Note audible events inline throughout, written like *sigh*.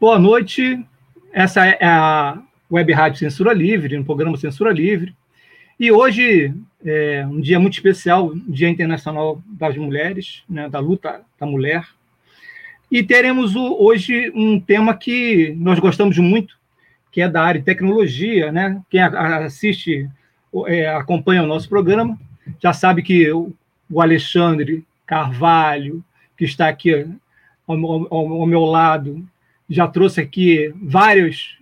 Boa noite. Essa é a Web Rádio Censura Livre, no programa Censura Livre. E hoje é um dia muito especial, Dia Internacional das Mulheres, né, da luta da mulher. E teremos o, hoje um tema que nós gostamos muito, que é da área de tecnologia. Né? Quem assiste, é, acompanha o nosso programa, já sabe que o, o Alexandre Carvalho, que está aqui ao, ao, ao meu lado, já trouxe aqui vários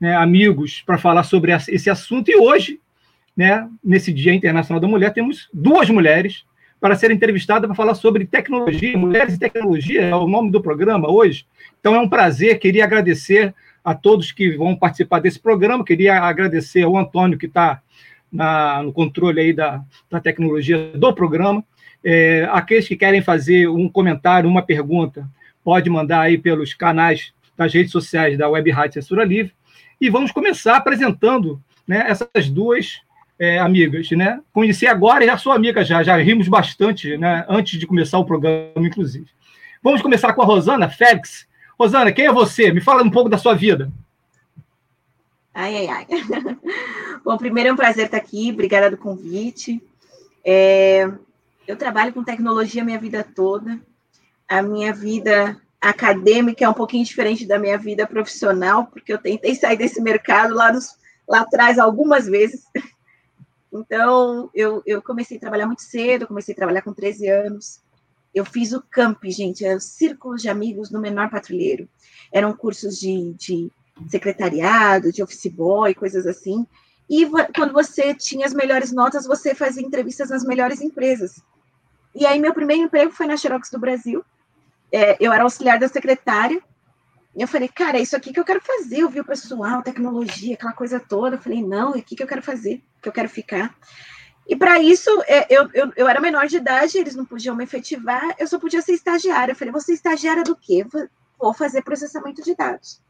né, amigos para falar sobre esse assunto, e hoje, né, nesse Dia Internacional da Mulher, temos duas mulheres para serem entrevistadas para falar sobre tecnologia, mulheres e tecnologia, é o nome do programa hoje. Então é um prazer, queria agradecer a todos que vão participar desse programa, queria agradecer ao Antônio, que está no controle aí da, da tecnologia do programa. É, aqueles que querem fazer um comentário, uma pergunta, pode mandar aí pelos canais das redes sociais da Web Rádio Censura Livre. E vamos começar apresentando né, essas duas é, amigas. Né? Conheci agora e já sou amiga já, já rimos bastante né, antes de começar o programa, inclusive. Vamos começar com a Rosana Félix. Rosana, quem é você? Me fala um pouco da sua vida. Ai, ai, ai. *laughs* Bom, primeiro é um prazer estar aqui, obrigada do convite. É, eu trabalho com tecnologia a minha vida toda. A minha vida acadêmica é um pouquinho diferente da minha vida profissional, porque eu tentei sair desse mercado lá, dos, lá atrás algumas vezes. Então, eu, eu comecei a trabalhar muito cedo, comecei a trabalhar com 13 anos. Eu fiz o CAMP, gente, é o Círculos de Amigos no Menor Patrulheiro. Eram cursos de, de secretariado, de office boy, coisas assim. E quando você tinha as melhores notas, você fazia entrevistas nas melhores empresas. E aí, meu primeiro emprego foi na Xerox do Brasil, é, eu era auxiliar da secretária, e eu falei, cara, é isso aqui que eu quero fazer. Eu vi o pessoal, tecnologia, aquela coisa toda. Eu falei, não, é aqui que eu quero fazer, que eu quero ficar. E para isso, é, eu, eu, eu, era menor de idade, eles não podiam me efetivar, eu só podia ser estagiária. Eu falei, você estagiária do quê? Vou fazer processamento de dados.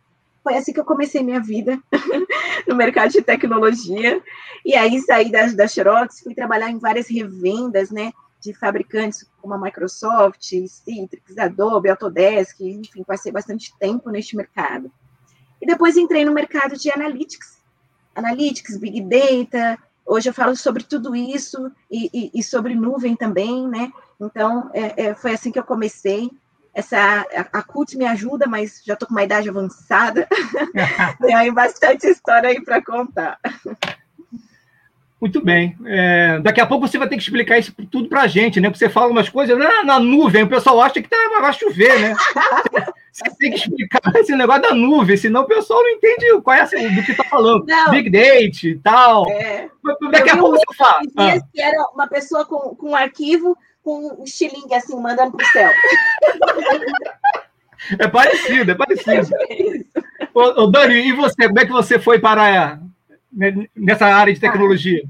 Foi assim que eu comecei minha vida *laughs* no mercado de tecnologia. E aí saí da, da Xerox, fui trabalhar em várias revendas, né? De fabricantes como a Microsoft, Citrix, Adobe, Autodesk, enfim, passei bastante tempo neste mercado. E depois entrei no mercado de analytics, analytics, big data. Hoje eu falo sobre tudo isso e, e, e sobre nuvem também, né? Então é, é, foi assim que eu comecei. Essa a, a CUT me ajuda, mas já estou com uma idade avançada. *laughs* Tem aí bastante história aí para contar. Muito bem. É, daqui a pouco você vai ter que explicar isso tudo para a gente, né? Porque você fala umas coisas na, na nuvem, o pessoal acha que tá, vai chover, né? *laughs* Você tem que explicar esse negócio da nuvem, senão o pessoal não entende qual é do que está falando. Não. Big Date e tal. É. Daqui a pouco você fala. Ah. Que era uma pessoa com, com um arquivo com um estilingue assim, mandando para o céu. *laughs* É parecido, é parecido. *laughs* É ô, ô, Dani, e você? Como é que você foi para nessa área de tecnologia?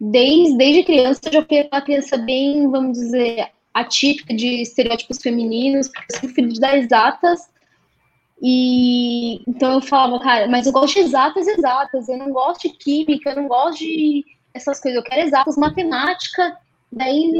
Desde, desde criança, eu já fui uma criança bem, vamos dizer, atípica de estereótipos femininos, porque eu fui de dar exatas. E então eu falava, cara, mas eu gosto de exatas, exatas, eu não gosto de química, eu não gosto de essas coisas, eu quero exatas, matemática. Daí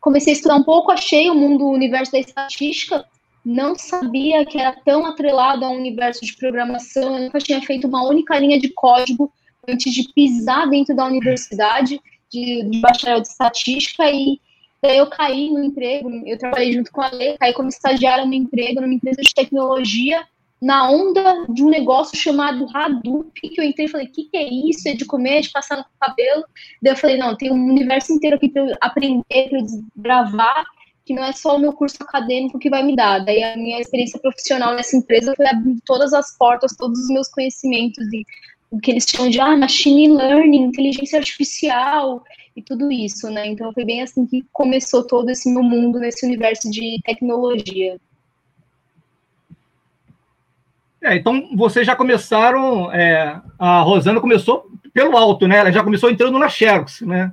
comecei a estudar um pouco, achei o mundo, o universo da estatística, não sabia que era tão atrelado a um universo de programação, eu nunca tinha feito uma única linha de código antes de pisar dentro da universidade de, de bacharel de estatística e daí eu caí no emprego, eu trabalhei junto com a Lei, caí como estagiária no emprego numa empresa de tecnologia na onda de um negócio chamado Hadoop, que eu entrei e falei, o que, que é isso? É de comer, é de passar no cabelo? Daí eu falei, não, tem um universo inteiro aqui para aprender, para eu gravar, que não é só o meu curso acadêmico que vai me dar. Daí a minha experiência profissional nessa empresa foi abrindo todas as portas, todos os meus conhecimentos e o que eles chamam de ah, machine learning, inteligência artificial e tudo isso, né? Então foi bem assim que começou todo esse meu mundo nesse universo de tecnologia. É, então vocês já começaram, é, a Rosana começou pelo alto, né? Ela já começou entrando na Xerox, né?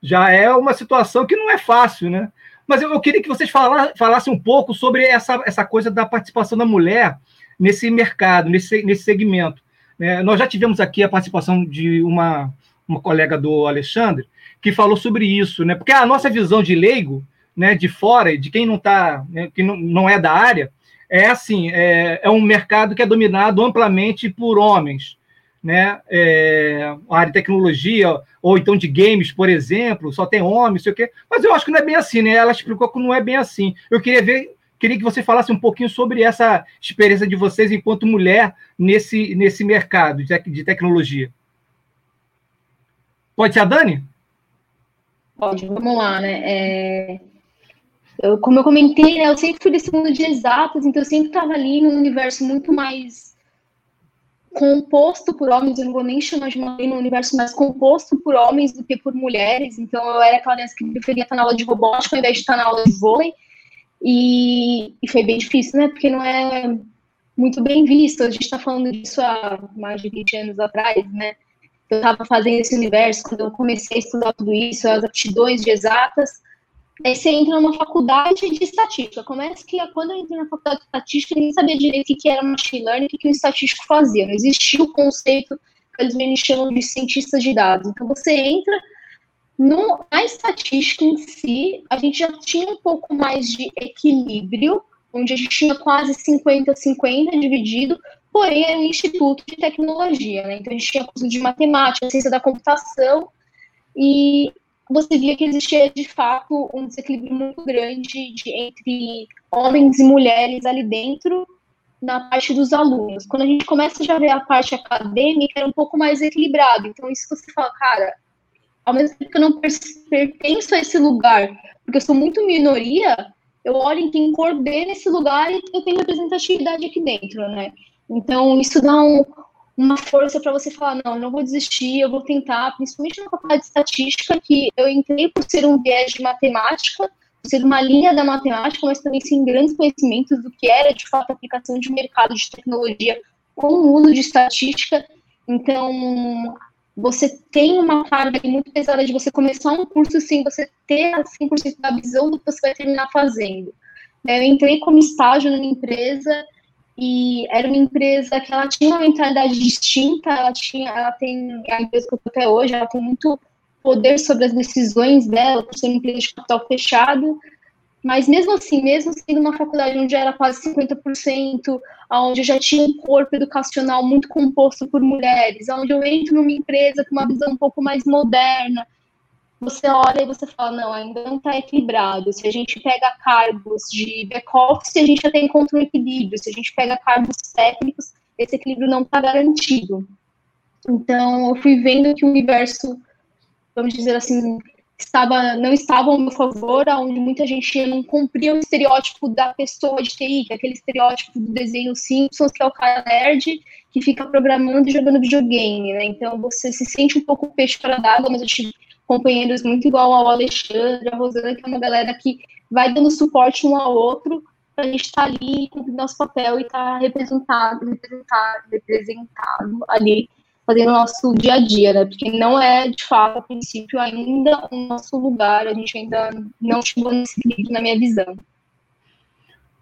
Já é uma situação que não é fácil, né? Mas eu, eu queria que vocês falassem um pouco sobre essa, essa coisa da participação da mulher nesse mercado, nesse, nesse segmento. É, nós já tivemos aqui a participação de uma, uma colega do Alexandre, que falou sobre isso, né? Porque a nossa visão de leigo, né, de fora, de quem não está, né, que não, não é da área, é assim, é, é um mercado que é dominado amplamente por homens, né? É, a área de tecnologia, ou então de games, por exemplo, só tem homens, sei o quê. Mas eu acho que não é bem assim, né? Ela explicou que não é bem assim. Eu queria ver, queria que você falasse um pouquinho sobre essa experiência de vocês enquanto mulher nesse, nesse mercado de, de tecnologia. Pode ser a Dani? Pode, vamos lá, né? É... Eu, como eu comentei, né, eu sempre fui desse mundo de exatas, então eu sempre estava ali num universo muito mais composto por homens, eu não vou nem chamar de uma no universo mais composto por homens do que por mulheres, então eu era aquela criança que preferia estar na aula de robótica ao invés de estar na aula de vôlei, e, e foi bem difícil, né, porque não é muito bem visto, a gente está falando disso há mais de 20 anos atrás, né, eu estava fazendo esse universo, quando eu comecei a estudar tudo isso, as aptidões de exatas, Aí você entra numa faculdade de estatística. Começa que quando eu entrei na faculdade de estatística, nem sabia direito o que era machine learning, o que, o estatístico fazia. Não existia o conceito que eles chamam de cientistas de dados. Então você entra no, na estatística em si, a gente já tinha um pouco mais de equilíbrio, onde a gente tinha quase 50-50 dividido, porém era um instituto de tecnologia, né? Então a gente tinha curso de matemática, ciência da computação, e você via que existia de fato um desequilíbrio muito grande de, entre homens e mulheres ali dentro na parte dos alunos. Quando a gente começa já a ver a parte acadêmica, era um pouco mais equilibrado. Então, isso você fala, cara, ao mesmo tempo que eu não pertenço a esse lugar, porque eu sou muito minoria, eu olho em quem coordena esse lugar e eu tenho representatividade aqui dentro, né? Então, isso dá um, uma força para você falar, não, não vou desistir, eu vou tentar, principalmente na faculdade de estatística, que eu entrei por ser um viés de matemática, por ser uma linha da matemática, mas também sem grandes conhecimentos do que era, de fato, a aplicação de mercado de tecnologia com o uso de estatística. Então, você tem uma carga muito pesada de você começar um curso sem você ter 100% da visão do que você vai terminar fazendo. Eu entrei como estágio numa empresa e era uma empresa que ela tinha uma mentalidade distinta, ela tinha, ela tem, a empresa que eu até hoje, ela tem muito poder sobre as decisões dela, por ser uma empresa de capital fechado, mas mesmo assim, mesmo sendo uma faculdade onde era quase 50%, onde já tinha um corpo educacional muito composto por mulheres, onde eu entro numa empresa com uma visão um pouco mais moderna, você olha e você fala, não, ainda não está equilibrado. Se a gente pega cargos de back-office, a gente já tem contra um equilíbrio. Se a gente pega cargos técnicos, esse equilíbrio não está garantido. Então, eu fui vendo que o universo, vamos dizer assim, estava, não estava ao meu favor, onde muita gente não cumpria o estereótipo da pessoa de TI, que é aquele estereótipo do desenho Simpsons, que é o cara nerd, que fica programando e jogando videogame, né? Então, você se sente um pouco peixe fora d'água, mas eu tive companheiros muito igual ao Alexandre, a Rosana, que é uma galera que vai dando suporte um ao outro para a gente estar tá ali cumprindo nosso papel e estar tá representado, representado, representado ali, fazendo o nosso dia a dia, né? Porque não é, de fato, a princípio, ainda o nosso lugar, a gente ainda não chegou nesse equilíbrio na minha visão.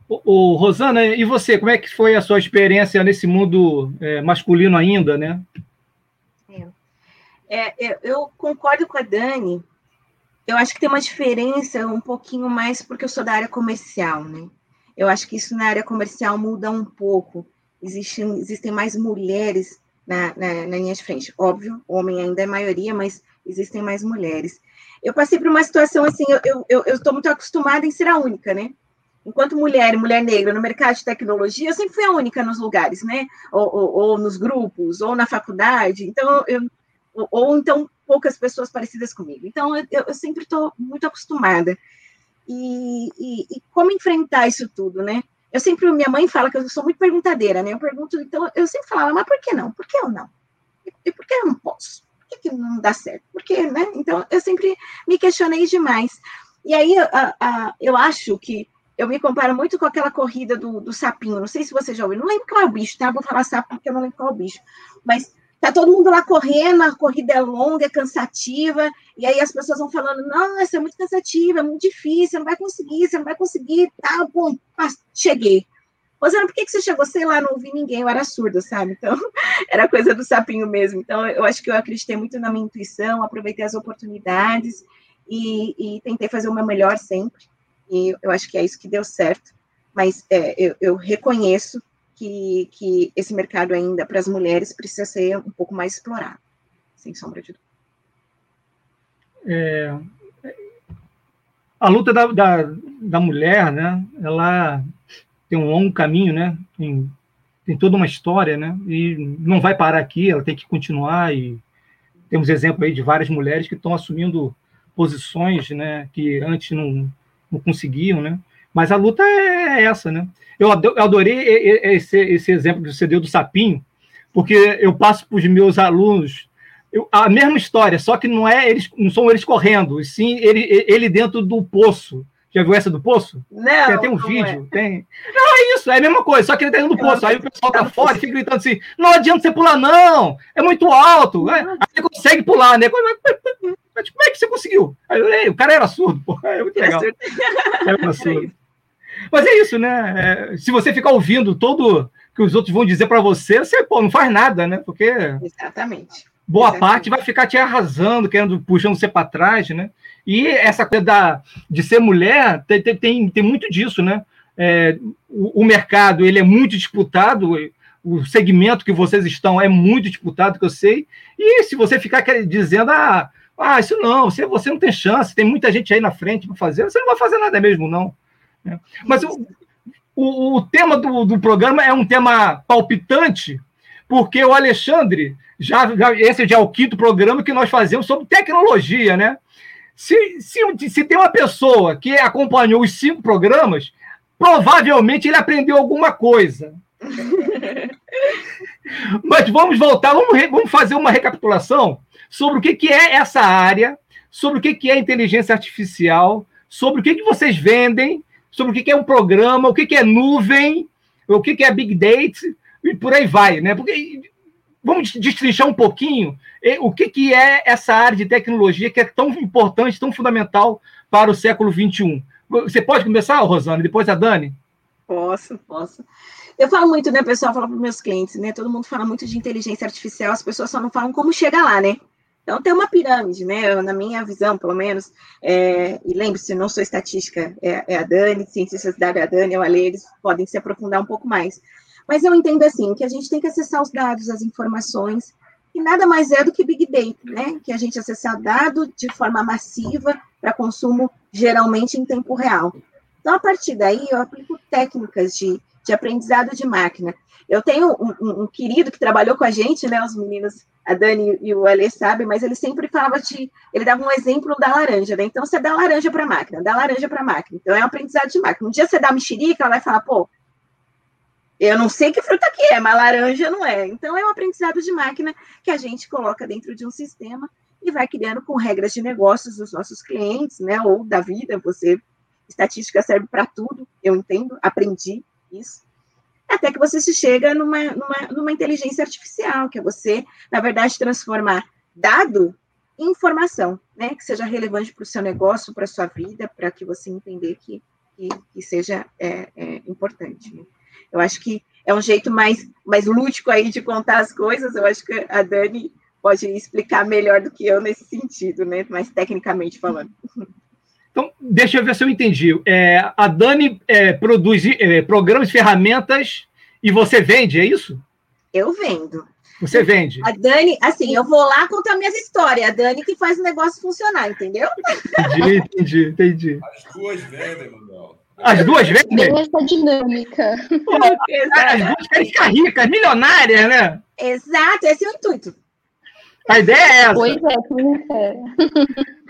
O, o, Rosana, e você, como é que foi a sua experiência nesse mundo é, masculino ainda, né? É, é, eu concordo com a Dani. Eu acho que tem uma diferença um pouquinho mais porque eu sou da área comercial, né? Eu acho que isso na área comercial muda um pouco. Existem, existem mais mulheres na, na, na linha de frente. Óbvio, homem ainda é maioria, mas existem mais mulheres. Eu passei por uma situação assim, eu estou muito acostumada em ser a única, né? Enquanto mulher, mulher negra no mercado de tecnologia, eu sempre fui a única nos lugares, né? Ou, ou, ou nos grupos, ou na faculdade. Então, eu, ou, ou então poucas pessoas parecidas comigo. Então, eu, eu sempre estou muito acostumada. E, e, e, como enfrentar isso tudo, né? Eu sempre, minha mãe fala que eu sou muito perguntadeira, né? Eu pergunto, então, eu sempre falava, mas por que não? Por que eu não? E, por que eu não posso? Por que, que não dá certo? Por que, né? Então, eu sempre me questionei demais. E aí, a, a, eu acho que eu me comparo muito com aquela corrida do, do sapinho. Não sei se você já ouviu, não lembro qual é o bicho, tá? Vou falar sapo porque eu não lembro qual é o bicho. Mas Tá todo mundo lá correndo, a corrida é longa, é cansativa, e aí as pessoas vão falando: nossa, é muito cansativa, é muito difícil, você não vai conseguir, você não vai conseguir, tá, bom, cheguei. Rosana, por que, que você chegou? Sei lá, não ouvi ninguém, eu era surda, sabe? Então, *laughs* era coisa do sapinho mesmo. Então, eu acho que eu acreditei muito na minha intuição, aproveitei as oportunidades e, e tentei fazer o meu melhor sempre. E eu acho que é isso que deu certo. mas é, eu, eu, reconheço que, que esse mercado ainda para as mulheres precisa ser um pouco mais explorado, sem sombra de dúvida. É, a luta da, da, da, mulher, né, ela tem um longo caminho, né, tem, tem toda uma história, né, e não vai parar aqui, ela tem que continuar e temos exemplo aí de várias mulheres que estão assumindo posições, né, que antes não, não conseguiam, né, mas a luta é essa, né. Eu adorei esse, esse exemplo que você deu do sapinho, porque eu passo para os meus alunos eu, a mesma história, só que não é eles, não são eles correndo, e sim ele, ele dentro do poço. Já viu essa do poço? Não. Tem, tem um vídeo, é. tem. Não, é isso, é a mesma coisa, só que ele tá dentro do poço. Aí o pessoal tá fora e fica gritando assim: não adianta você pular, não! É muito alto! É, aí você consegue pular, né? Como é que você conseguiu? Aí eu, o cara era surdo, pô. É muito legal. Era surdo. *laughs* Mas é isso, né? É, se você ficar ouvindo todo que os outros vão dizer para você, você pô, não faz nada, né? Porque. Exatamente boa Exatamente. parte vai ficar te arrasando, querendo, puxando você para trás, né? E essa coisa da, de ser mulher tem, tem, tem muito disso, né? É, o, o, mercado ele é muito disputado, o segmento que vocês estão é muito disputado, que eu sei. E se você ficar dizendo, ah, ah isso não, você, você não tem chance, tem muita gente aí na frente para fazer, você não vai fazer nada mesmo, não. Né? Mas o, o, o tema do, do programa é um tema palpitante, porque o Alexandre já, já, esse já é o quinto programa que nós fazemos sobre tecnologia, né? Se, se, se tem uma pessoa que acompanhou os cinco programas, provavelmente ele aprendeu alguma coisa. *laughs* Mas vamos voltar, vamos, vamos fazer uma recapitulação sobre o que, que é essa área, sobre o que, que é inteligência artificial, sobre o que, que vocês vendem, sobre o que, é um programa, o que, é nuvem, o que, é big data, e por aí vai, né? Porque vamos destrinchar um pouquinho o que, é essa área de tecnologia que é tão importante, tão fundamental para o século XXI. Você pode começar, Rosana, depois a Dani? Posso, posso. Eu falo muito, né, pessoal, falo para meus clientes, né? Todo mundo fala muito de inteligência artificial, as pessoas só não falam como chegar lá, né? Então tem uma pirâmide, né? Na minha visão, pelo menos, é, e lembre-se, não sou estatística, é, é, a Dani, cientistas da Dani, o Ale, eles podem se aprofundar um pouco mais. Mas eu entendo assim, que a gente tem que acessar os dados, as informações, e nada mais é do que Big Data, né? Que a gente acessar dado de forma massiva para consumo, geralmente em tempo real. Então, a partir daí, eu aplico técnicas de, de aprendizado de máquina. Eu tenho um, um, um, querido que trabalhou com a gente, né? Os meninos, a Dani e o Ale sabem, mas ele sempre falava de. Ele dava um exemplo da laranja, né? Então, você dá laranja para a máquina, dá laranja para a máquina. Então, é um aprendizado de máquina. Um dia você dá mexerica, ela vai falar, pô, eu não sei que fruta que é, mas laranja não é. Então, é um aprendizado de máquina que a gente coloca dentro de um sistema e vai criando com regras de negócios dos nossos clientes, né? Ou da vida. Você, estatística serve para tudo, eu entendo, aprendi isso. Até que você se chega numa, numa, numa inteligência artificial, que é você, na verdade, transformar dado em informação, né? Que seja relevante para o seu negócio, para a sua vida, para que você entender que, que, que seja é, é importante. Né? Eu acho que é um jeito mais, mais lúdico aí de contar as coisas. Eu acho que a Dani pode explicar melhor do que eu nesse sentido, né? Mais tecnicamente falando. Então, deixa eu ver se eu entendi. É, a Dani é, produz é, programas e ferramentas e você vende, é isso? Eu vendo. Você vende. A Dani, assim, eu vou lá contar minhas histórias. A Dani que faz o negócio funcionar, entendeu? Entendi, entendi, entendi. As duas vendem, Manuel. As duas vezes? Essa dinâmica. Pô, as duas querem ficar ricas, milionárias, né? Exato, esse é o intuito. A ideia é essa. Pois é, quem não quer.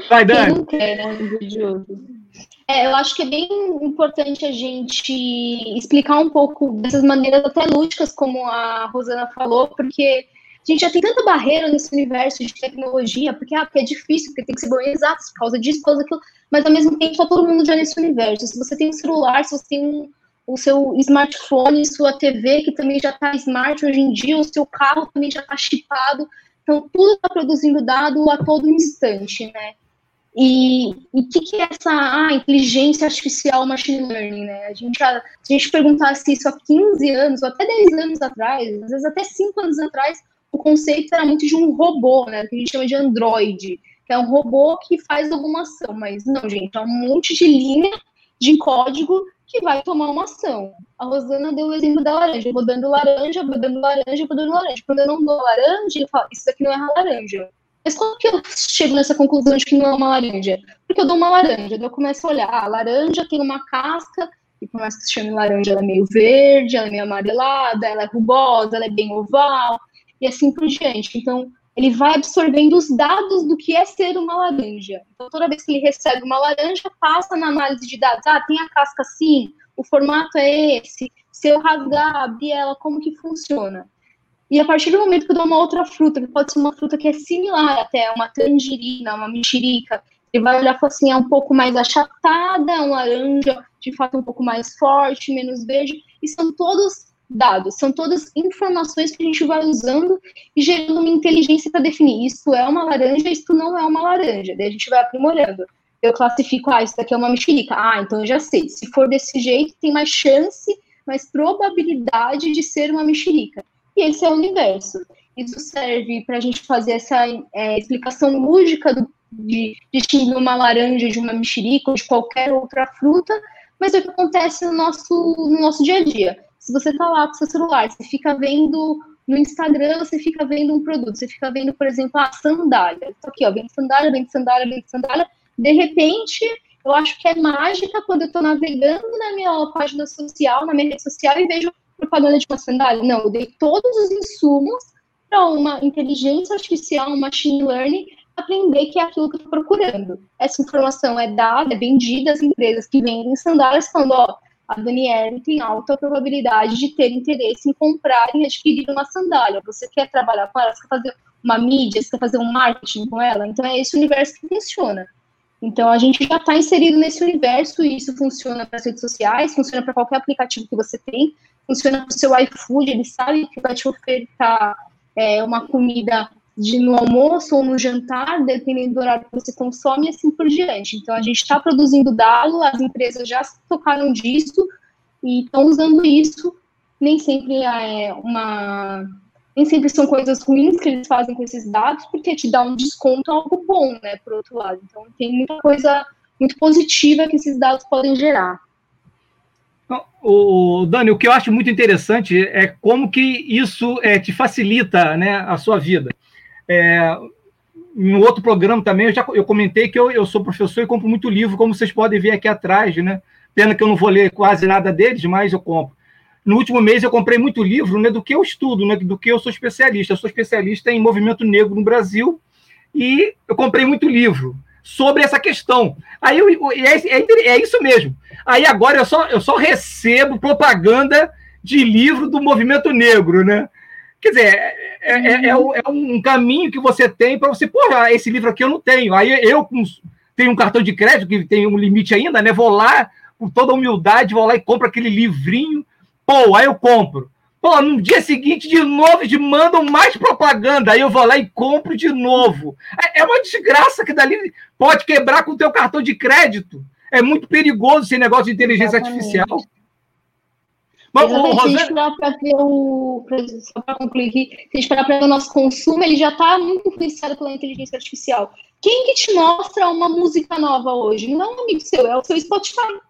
Vai, Dani. Quem não quer, né. É, eu acho que é bem importante a gente explicar um pouco dessas maneiras até lúdicas, como a Rosana falou, porque a gente já tem tanta barreira nesse universo de tecnologia, porque, ah, porque é difícil, porque tem que ser bom exatos por causa disso, por causa daquilo, mas ao mesmo tempo está todo mundo já nesse universo. Se você tem um celular, se você tem um, o seu smartphone, sua TV, que também já está smart hoje em dia, o seu carro também já está chipado, então tudo está produzindo dado a todo instante, né? E o que, que é essa ah, inteligência artificial, machine learning, né? A gente já, se a gente perguntasse isso há 15 anos, ou até 10 anos atrás, às vezes até 5 anos atrás, o conceito era muito de um robô, né? Que a gente chama de android, que é um robô que faz alguma ação. Mas não, gente, é um monte de linha de código que vai tomar uma ação. A Rosana deu o exemplo da laranja. Eu vou dando laranja, vou dando laranja, vou dando laranja. Quando eu não dou laranja, eu falo, isso daqui não é laranja. Mas como que eu chego nessa conclusão de que não é uma laranja? Porque eu dou uma laranja, eu começo a olhar, ah, a laranja tem uma casca, e por mais que se chame laranja, ela é meio verde, ela é meio amarelada, ela é rugosa, ela é bem oval, e assim por diante. Então, ele vai absorvendo os dados do que é ser uma laranja. Então, toda vez que ele recebe uma laranja, passa na análise de dados. Ah, tem a casca assim, o formato é esse. Se eu rasgar, abrir ela, como que funciona? E a partir do momento que eu dou uma outra fruta, que pode ser uma fruta que é similar até, uma tangerina, uma mexerica, ele vai olhar e falar assim, é um pouco mais achatada, um laranja, de fato um pouco mais forte, menos verde, e são todos dados, são todas informações que a gente vai usando e gerando uma inteligência para definir isso é uma laranja, isso não é uma laranja. Daí a gente vai aprimorando. Eu classifico, ah, isso daqui é uma mexerica. Ah, então eu já sei. Se for desse jeito, tem mais chance, mais probabilidade de ser uma mexerica. E esse é o universo. Isso serve para a gente fazer essa é, explicação lógica do, de distinguir uma laranja de uma mexerica ou de qualquer outra fruta, mas é o que acontece no nosso, no nosso dia a dia se você está lá com seu celular, você fica vendo no Instagram, você fica vendo um produto, você fica vendo, por exemplo, a sandália. Isso aqui, ó, vem sandália, vem sandália, vem sandália. De repente, eu acho que é mágica quando eu estou navegando na minha página social, na minha rede social, e vejo propaganda de uma sandália. Não, eu dei todos os insumos para uma inteligência artificial, um machine learning, aprender que é aquilo que eu estou procurando. Essa informação é dada, é vendida às empresas que vendem sandálias, falando, ó, a Daniele tem alta probabilidade de ter interesse em comprar e adquirir uma sandália. Você quer trabalhar com ela, você quer fazer uma mídia, você quer fazer um marketing com ela? Então é esse universo que funciona. Então a gente já está inserido nesse universo e isso funciona para as redes sociais, funciona para qualquer aplicativo que você tem, funciona para o seu iFood, ele sabe que vai te ofertar é, uma comida de no almoço ou no jantar, dependendo do horário que você consome, e assim por diante. Então, a gente está produzindo dado, as empresas já se tocaram disso e estão usando isso. Nem sempre é uma. Nem sempre são coisas ruins que eles fazem com esses dados, porque te dá um desconto algo bom, né, por outro lado. Então, tem muita coisa muito positiva que esses dados podem gerar. O Dani, o que eu acho muito interessante é como que isso é, te facilita né, a sua vida. É, no outro programa também, eu já eu comentei que eu, eu sou professor e compro muito livro, como vocês podem ver aqui atrás, né? Pena que eu não vou ler quase nada deles, mas eu compro. No último mês eu comprei muito livro né, do que eu estudo, né, do que eu sou especialista. Eu sou especialista em movimento negro no Brasil e eu comprei muito livro sobre essa questão. Aí eu, é, é, é, isso mesmo. Aí agora eu só, eu só recebo propaganda de livro do movimento negro, né? Quer dizer, é, é, é, é um caminho que você tem para você, porra, esse livro aqui eu não tenho. Aí eu tenho um cartão de crédito que tem um limite ainda, né? Vou lá, com toda humildade, vou lá e compro aquele livrinho. Pô, aí eu compro. Pô, no dia seguinte, de novo, de mandam mais propaganda. Aí eu vou lá e compro de novo. É, é uma desgraça que dali pode quebrar com o teu cartão de crédito. É muito perigoso esse negócio de inteligência Exatamente. artificial. O, Rosana... Se a gente parar para ver o. Só para concluir aqui, se para ver o nosso consumo, ele já está muito influenciado pela inteligência artificial. Quem que te mostra uma música nova hoje? Não é um amigo seu, é o seu Spotify.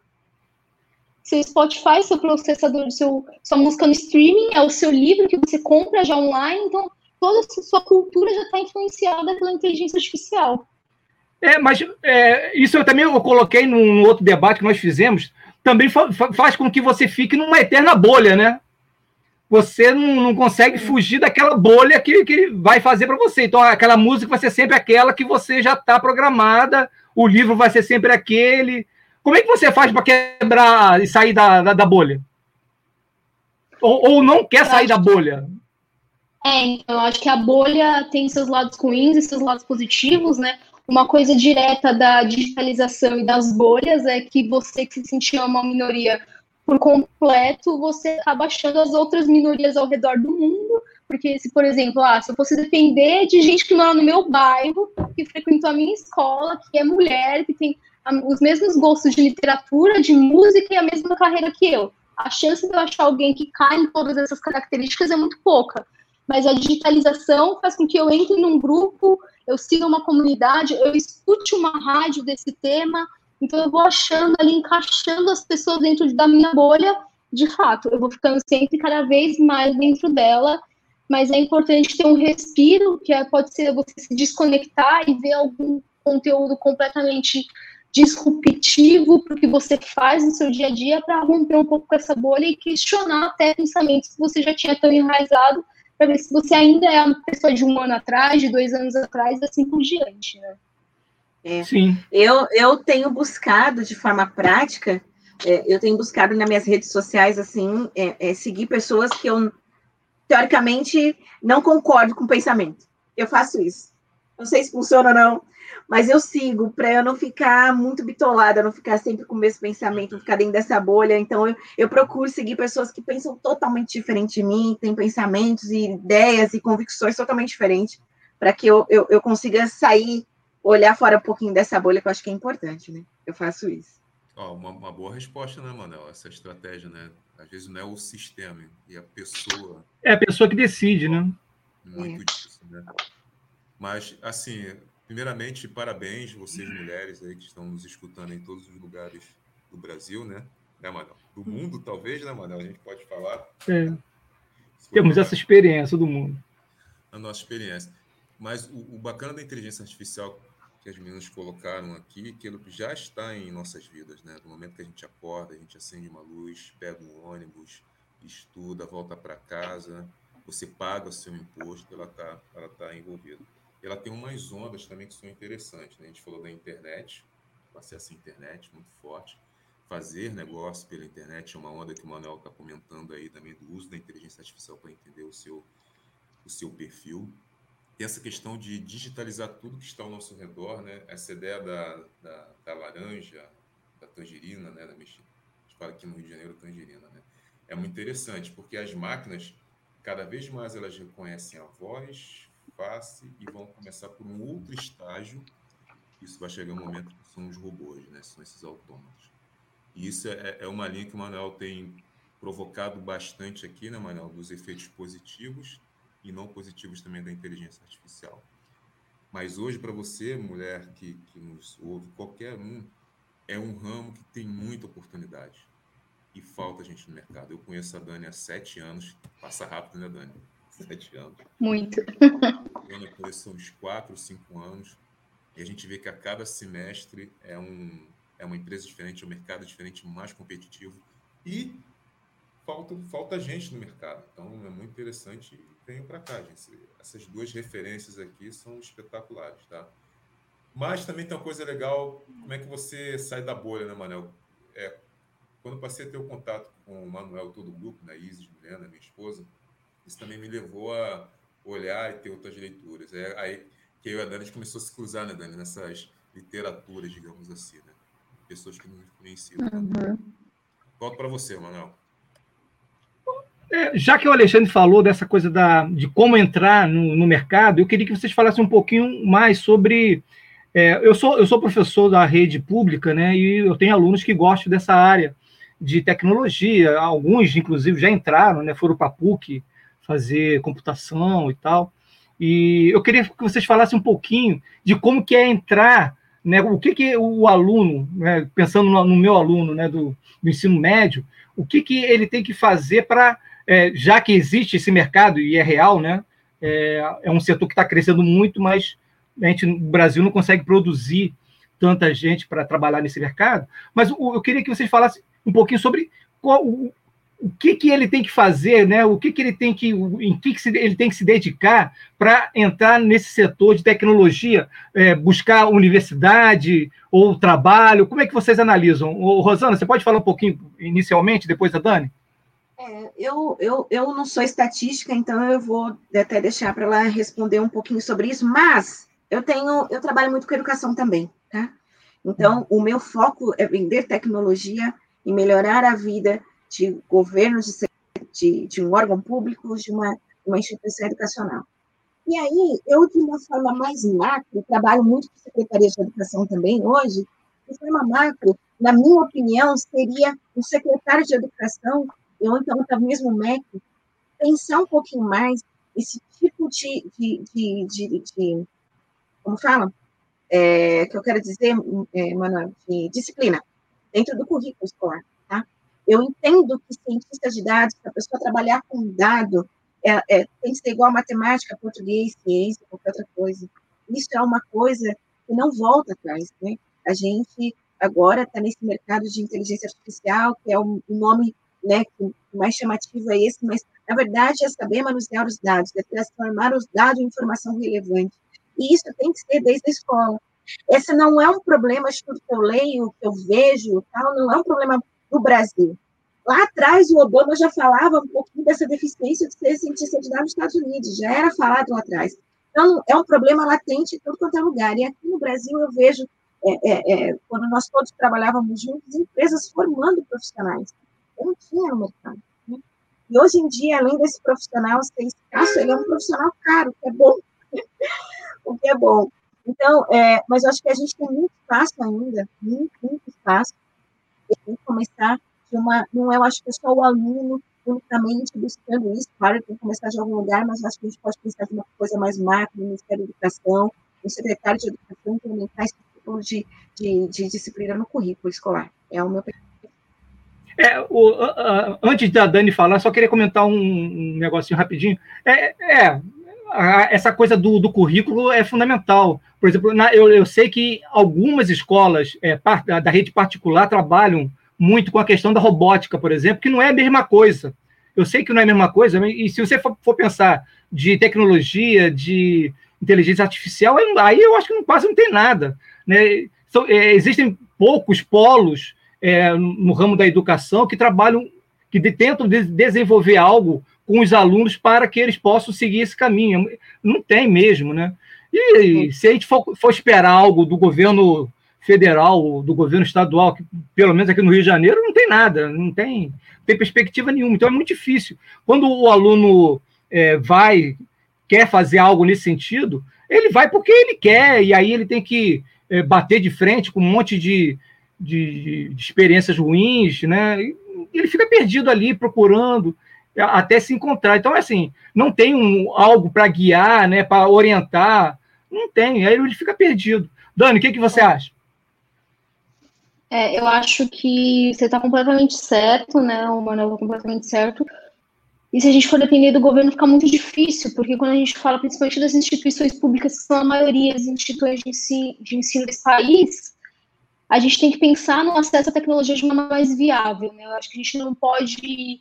Seu Spotify, seu processador, seu, sua música no streaming, é o seu livro que você compra já online, então toda a sua cultura já está influenciada pela inteligência artificial. É, mas é, isso eu também eu coloquei num outro debate que nós fizemos também fa faz com que você fique numa eterna bolha, né? Você não, não consegue fugir daquela bolha que, que vai fazer para você. Então, aquela música vai ser sempre aquela que você já está programada, o livro vai ser sempre aquele. Como é que você faz para quebrar e sair da, da, da bolha? Ou, ou, não quer sair da bolha? É, então, eu acho que a bolha tem seus lados ruins e seus lados positivos, né? Uma coisa direta da digitalização e das bolhas é que você que se sentia uma minoria por completo, você acaba achando as outras minorias ao redor do mundo, porque se, por exemplo, ah, se eu fosse depender de gente que mora no meu bairro, que frequentou a minha escola, que é mulher, que tem os mesmos gostos de literatura, de música e a mesma carreira que eu, a chance de eu achar alguém que cai em todas essas características é muito pouca. Mas a digitalização faz com que eu entre num grupo eu siga uma comunidade, eu escute uma rádio desse tema, Então eu vou achando ali, encaixando as pessoas dentro da minha bolha, de fato, eu vou ficando sempre cada vez mais dentro dela, mas é importante ter um respiro, que é, pode ser você se desconectar e ver algum conteúdo completamente disruptivo para o que você faz no seu dia a dia para romper um pouco com essa bolha e questionar até pensamentos que você já tinha tão enraizado para ver se você ainda é uma pessoa de um ano atrás, de dois anos atrás, assim por diante, né? É. Sim. Eu, eu tenho buscado de forma prática, é, eu tenho buscado nas minhas redes sociais, assim, é, é, seguir pessoas que eu, teoricamente, não concordo com o pensamento. Eu faço isso. Não sei se funciona ou não, mas eu sigo para eu não ficar muito bitolada, não ficar sempre com o mesmo pensamento, não ficar dentro dessa bolha. Então, eu, eu procuro seguir pessoas que pensam totalmente diferente de mim, têm pensamentos e ideias e convicções totalmente diferentes, para que eu, eu, eu consiga sair, olhar fora um pouquinho dessa bolha, que eu acho que é importante, né? Eu faço isso. Oh, uma, uma boa resposta, né, Manel? Essa estratégia, né? Às vezes não é o sistema, e a pessoa. É a pessoa que decide, né? Muito é. disso, né? Mas, assim, Primeiramente, parabéns vocês mulheres aí que estão nos escutando em todos os lugares do Brasil, né? Né, Manel? Do mundo, talvez, né, Manel? A gente pode falar. É. Temos essa experiência do mundo. A nossa experiência. Mas o, o, bacana da inteligência artificial que as meninas colocaram aqui, que ele já está em nossas vidas, né? No momento que a gente acorda, a gente acende uma luz, pega um ônibus, estuda, volta para casa, você paga o seu imposto, ela está ela tá envolvida ela tem umas ondas também que são interessantes. Né? A gente falou da internet, o acesso à internet muito forte. Fazer negócio pela internet é uma onda que o Manuel está comentando aí também do uso da inteligência artificial para entender o seu, o seu perfil. Tem essa questão de digitalizar tudo que está ao nosso redor, né? Essa ideia da, da, da laranja, da tangerina, né? Da mexicana. A gente fala aqui no Rio de Janeiro tangerina, né? É muito interessante, porque as máquinas, cada vez mais elas reconhecem a voz, face e vão começar por um outro estágio. Isso vai chegar um momento que são os robôs, né? São esses autômatos. E isso é, é uma linha que o Manuel tem provocado bastante aqui, né, Manuel, dos efeitos positivos e não positivos também da inteligência artificial. Mas hoje, para você, mulher que, que nos ouve, qualquer um, é um ramo que tem muita oportunidade. E falta gente no mercado. Eu conheço a Dani há sete anos. Passa rápido, né, Dani? Sete anos. Muito. Eu conheço uns quatro, cinco anos. E a gente vê que a cada semestre é, um, é uma empresa diferente, é um mercado diferente, mais competitivo. E falta, falta gente no mercado. Então é muito interessante e venham para cá, gente. Essas duas referências aqui são espetaculares, tá? Mas também tem uma coisa legal, como é que você sai da bolha, né, Manel? É, quando passei a ter o contato com o Manuel, todo o grupo, né, Isis, Juliana, minha esposa, isso também me levou a olhar e ter outras leituras. É aí que eu e a Dani a gente começou a se cruzar, né, Dani, nessas literaturas, digamos assim, né? Pessoas que nos influenciam. Uhum. Volto para você, Manuel. É, já que o Alexandre falou dessa coisa da, de como entrar no, no mercado, eu queria que vocês falassem um pouquinho mais sobre. É, eu, sou, eu sou professor da rede pública, né, e eu tenho alunos que gostam dessa área de tecnologia, alguns, inclusive, já entraram, né, foram para a PUC, fazer computação e tal. E eu queria que vocês falassem um pouquinho de como que é entrar, né, o que, que o aluno, né, pensando no, meu aluno né, do, do, ensino médio, o que, que ele tem que fazer para, é, já que existe esse mercado e é real, né, é, é um setor que está crescendo muito, mas a gente no Brasil não consegue produzir tanta gente para trabalhar nesse mercado. Mas eu queria que vocês falassem um pouquinho sobre qual, o que, que ele tem que fazer, né? o que, que ele tem que, em que, que ele tem que se dedicar para entrar nesse setor de tecnologia, é, buscar universidade ou trabalho, como é que vocês analisam? Rosana, você pode falar um pouquinho inicialmente, depois a Dani? É, eu, eu, eu não sou estatística, então eu vou até deixar para ela responder um pouquinho sobre isso, mas eu tenho, eu trabalho muito com educação também, tá? Então, o meu foco é vender tecnologia e melhorar a vida de governo, de, de, de um órgão público, de uma, uma instituição educacional. E aí, eu, de uma forma mais macro, trabalho muito com Secretaria de Educação também hoje, de forma macro, na minha opinião, seria o secretário de Educação, ou então até mesmo o MEC, pensar um pouquinho mais esse tipo de, de, de, de, de como fala? é, que eu quero dizer, é, de disciplina, dentro do currículo escolar? Eu entendo que cientista de dados, para a pessoa trabalhar com dado, é, é, tem que ser igual a matemática, português, ciência, qualquer outra coisa. Isso é uma coisa que não volta atrás, né? A gente agora está nesse mercado de inteligência artificial, que é o nome né, mais chamativo é esse, mas na verdade é saber manusear os dados, é transformar os dados em informação relevante. E isso tem que ser desde a escola. Esse não é um problema tudo que eu leio, que eu vejo, tal, não é um problema do Brasil. Lá atrás, o Obama já falava um pouquinho dessa deficiência de ser cientista de dados nos Estados Unidos, já era falado lá atrás. Então, é um problema latente em tudo quanto é lugar. E aqui no Brasil, eu vejo, é, é, é, quando nós todos trabalhávamos juntos, empresas formando profissionais. Eu não tinha no mercado. Né? E hoje em dia, além desse profissional ser escasso, ele é um profissional caro, que é bom. *laughs* o que é bom. Então, é, mas eu acho que a gente tem muito espaço ainda, muito, muito espaço. Tem que começar de uma. Não é, eu acho que é só o aluno unicamente buscando isso, claro, tem que começar de algum lugar, mas acho que a gente pode pensar de uma coisa mais macro, no Ministério da Educação, no secretário de Educação, implementar esse tipo de, de, de disciplina no currículo escolar. É o meu é, o, uh, uh, antes da Dani falar, só queria comentar um, um negocinho rapidinho. É, é a, essa coisa do, do, currículo é fundamental. Por exemplo, na, eu, eu, sei que algumas escolas é, par, da, rede particular trabalham muito com a questão da robótica, por exemplo, que não é a mesma coisa. Eu sei que não é a mesma coisa, e se você for, for pensar de tecnologia, de inteligência artificial, aí eu acho que não, quase não tem nada. Né? É, existem poucos polos é, no ramo da educação que trabalham, que tentam de desenvolver algo com os alunos para que eles possam seguir esse caminho. Não tem mesmo, né? E se a gente for, for esperar algo do governo federal, do governo estadual, que pelo menos aqui no Rio de Janeiro, não tem nada, não tem, não tem perspectiva nenhuma. Então é muito difícil. Quando o aluno é, vai, quer fazer algo nesse sentido, ele vai porque ele quer, e aí ele tem que é, bater de frente com um monte de, de, de experiências ruins, né? E ele fica perdido ali procurando até se encontrar. Então, assim, não tem um, algo para guiar, né, para orientar, não tem, aí ele fica perdido. Dani, o que, que você acha? É, eu acho que você está completamente certo, né? O Manuel está completamente certo. E se a gente for depender do governo, fica muito difícil, porque quando a gente fala principalmente das instituições públicas, que são a maioria das instituições de ensino, de ensino desse país, a gente tem que pensar no acesso à tecnologia de uma maneira mais viável. Né? Eu acho que a gente não pode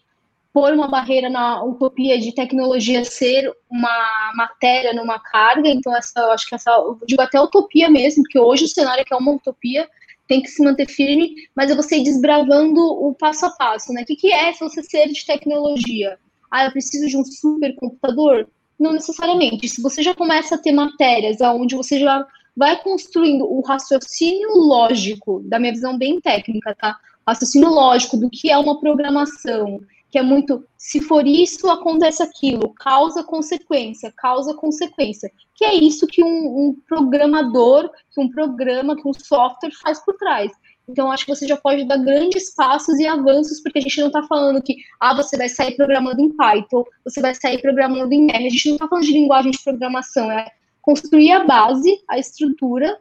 pôr uma barreira na utopia de tecnologia ser uma matéria numa carga, então essa, eu acho que essa, eu digo até utopia mesmo, porque hoje o cenário é que é uma utopia, tem que se manter firme, mas é você ir desbravando o passo a passo, né? O que, que é se você ser de tecnologia? Ah, eu preciso de um supercomputador? Não necessariamente. Se você já começa a ter matérias onde você já vai construindo o raciocínio lógico, da minha visão bem técnica, tá? Raciocínio lógico do que é uma programação, que é muito, se for isso, acontece aquilo, causa consequência, causa consequência, que é isso que um, um, programador, que um programa, que um software faz por trás. Então, acho que você já pode dar grandes passos e avanços, porque a gente não está falando que, ah, você vai sair programando em Python, você vai sair programando em R, a gente não está falando de linguagem de programação, é construir a base, a estrutura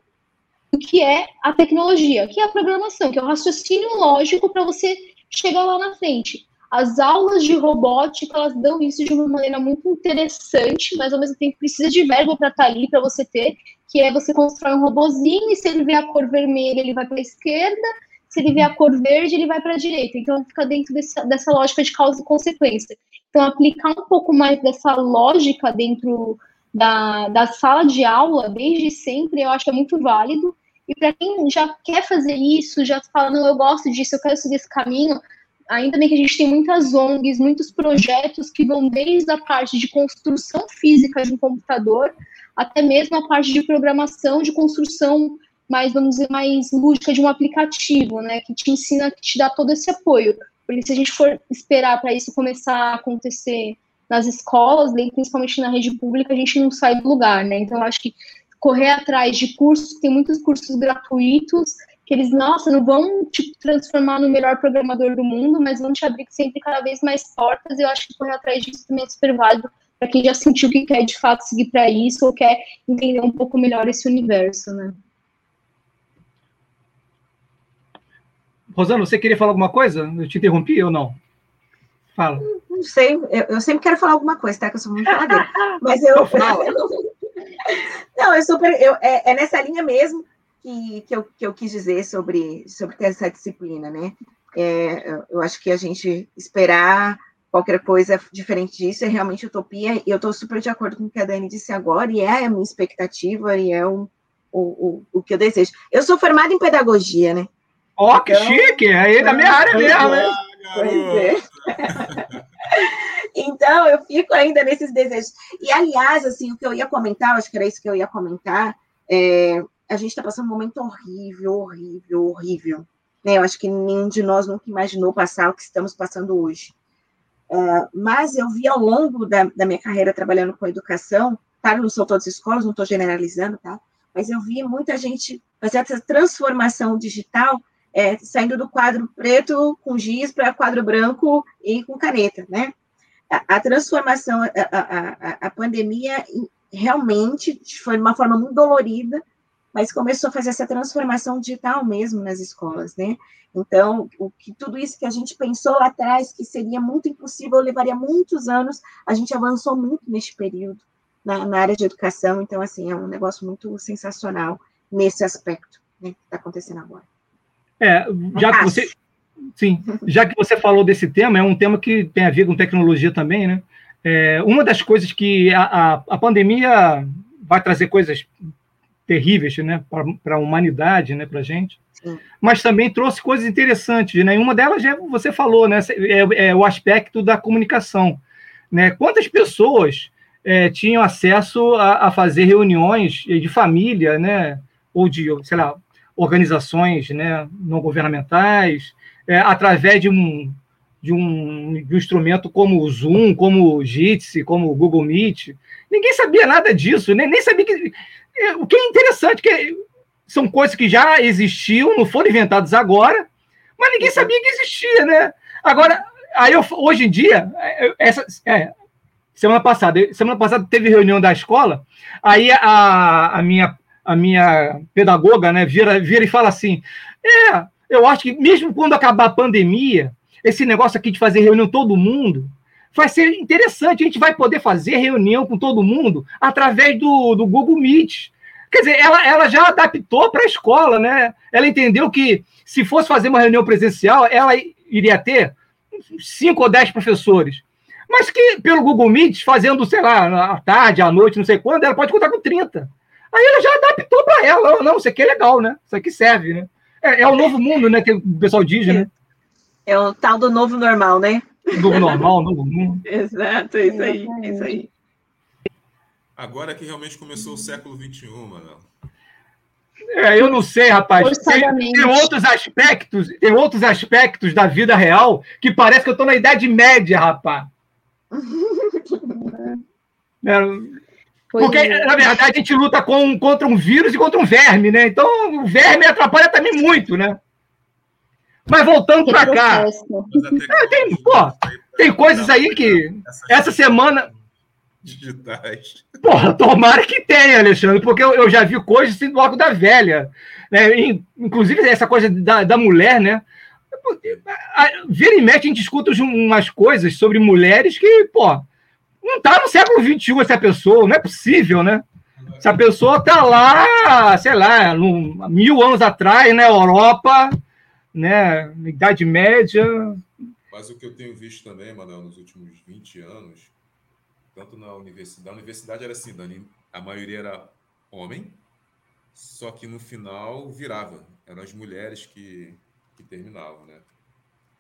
do que é a tecnologia, que é a programação, que é o raciocínio lógico para você chegar lá na frente. As aulas de robótica, elas dão isso de uma maneira muito interessante, mas ao mesmo tempo precisa de verbo para estar tá ali, para você ter, que é você constrói um robozinho e se ele vê a cor vermelha, ele vai para a esquerda, se ele vê a cor verde, ele vai para a direita. Então, fica dentro dessa, dessa lógica de causa e consequência. Então, aplicar um pouco mais dessa lógica dentro da, da sala de aula, desde sempre, eu acho é muito válido. E para quem já quer fazer isso, já fala, não, eu gosto disso, eu quero seguir esse caminho, ainda bem que a gente tem muitas ONGs, muitos projetos que vão desde a parte de construção física de um computador até mesmo a parte de programação, de construção mais, vamos dizer, mais lúdica de um aplicativo, né, que te ensina, que te dá todo esse apoio. Porque se a gente for esperar para isso começar a acontecer nas escolas, principalmente na rede pública, a gente não sai do lugar, né? Então, acho que correr atrás de cursos, tem muitos cursos gratuitos, que eles, nossa, não vão te transformar no melhor programador do mundo, mas vão te abrir sempre cada vez mais portas. E eu acho que correr atrás disso também é super válido para quem já sentiu que quer de fato seguir para isso ou quer entender um pouco melhor esse universo, né? Rosana, você queria falar alguma coisa? Eu te interrompi ou não? Fala. Não sei, eu, eu sempre quero falar alguma coisa, tá? Que eu sou muito faladeira. Mas eu. Não, *laughs* eu super. Eu, é, é, nessa linha mesmo que, que, eu, que eu quis dizer sobre, sobre ter essa disciplina, né? É, eu acho que a gente esperar qualquer coisa diferente disso é realmente utopia, e eu estou super de acordo com o que a Dani disse agora, e é a minha expectativa, e é o, o, o, o que eu desejo. Eu sou formada em pedagogia, né? Ó, oh, que então, chique! Aí da minha área mesmo, né? Pois é. *laughs* então, eu fico ainda nesses desejos. E, aliás, assim, o que eu ia comentar, acho que era isso que eu ia comentar, é, a gente está passando um momento horrível, horrível, horrível. Né? Eu acho que nenhum de nós nunca imaginou passar o que estamos passando hoje. Uh, mas eu vi ao longo da, da, minha carreira trabalhando com educação, claro, não são todas as escolas, não estou generalizando, tá? Mas eu vi muita gente fazer essa transformação digital, é, saindo do quadro preto com giz para quadro branco e com caneta, né? A, a transformação, a, a, a, pandemia realmente foi de uma forma muito dolorida, mas começou a fazer essa transformação digital mesmo nas escolas, né? Então, o que tudo isso que a gente pensou lá atrás que seria muito impossível, levaria muitos anos, a gente avançou muito neste período na, na área de educação. Então, assim, é um negócio muito sensacional nesse aspecto né, que está acontecendo agora. É, já que você, sim, já que você falou desse tema, é um tema que tem a ver com tecnologia também, né? É, uma das coisas que a, a, a pandemia vai trazer coisas terríveis né, para a humanidade, né, para a gente, Sim. mas também trouxe coisas interessantes. Né? uma delas já você falou, né, é, é o aspecto da comunicação. Né? Quantas pessoas é, tinham acesso a, a, fazer reuniões de família, né, ou de, sei lá, organizações né, não governamentais, é, através de um, de um, de um, instrumento como o Zoom, como o Jitsi, como o Google Meet. Ninguém sabia nada disso, nem, nem sabia que é, o que é interessante, que são coisas que já existiam, não foram inventadas agora, mas ninguém sabia que existia, né? Agora, aí eu, hoje em dia, é, essa, é, semana passada, semana passada teve reunião da escola, aí a, a, minha, a minha pedagoga né, vira, vira e fala assim: é, eu acho que mesmo quando acabar a pandemia, esse negócio aqui de fazer reunião todo mundo, vai ser interessante. A gente vai poder fazer reunião com todo mundo através do, do Google Meet. Quer dizer, ela, ela já adaptou para a escola, né? Ela entendeu que se fosse fazer uma reunião presencial, ela iria ter cinco ou dez professores. Mas que pelo Google Meet, fazendo, sei lá, à tarde, à noite, não sei quando, ela pode contar com 30. Aí ela já adaptou para ela. Não, isso aqui é legal, né? Isso aqui serve, né? É, é o novo mundo, né? Que o pessoal diz, né? É o tal do novo normal, né? Novo normal, novo mundo. Exato, é isso aí, é isso aí. Agora que realmente começou o século XXI, Manuel. É, eu não sei, rapaz. Tem, tem, outros aspectos, tem outros aspectos da vida real que parece que eu estou na Idade Média, rapaz. *laughs* é, porque, é. na verdade, a gente luta com, contra um vírus e contra um verme, né? Então, o verme atrapalha também muito, né? Mas voltando para cá. É, tem, pô, tem coisas aí que essa semana. Digitais. Porra, tomara que tenha, Alexandre, porque eu, eu já vi coisas assim do da velha. Né? Inclusive essa coisa da, da mulher, né? Vira e mexe, a gente escuta umas coisas sobre mulheres que, pô, não tá no século XXI essa pessoa, não é possível, né? Essa pessoa tá lá, sei lá, no, mil anos atrás, na Europa, né, Idade Média. Mas o que eu tenho visto também, Manuel, nos últimos 20 anos, tanto na universidade, a universidade era assim, Dani, a maioria era homem, só que no final virava, eram as mulheres que, que terminavam, né?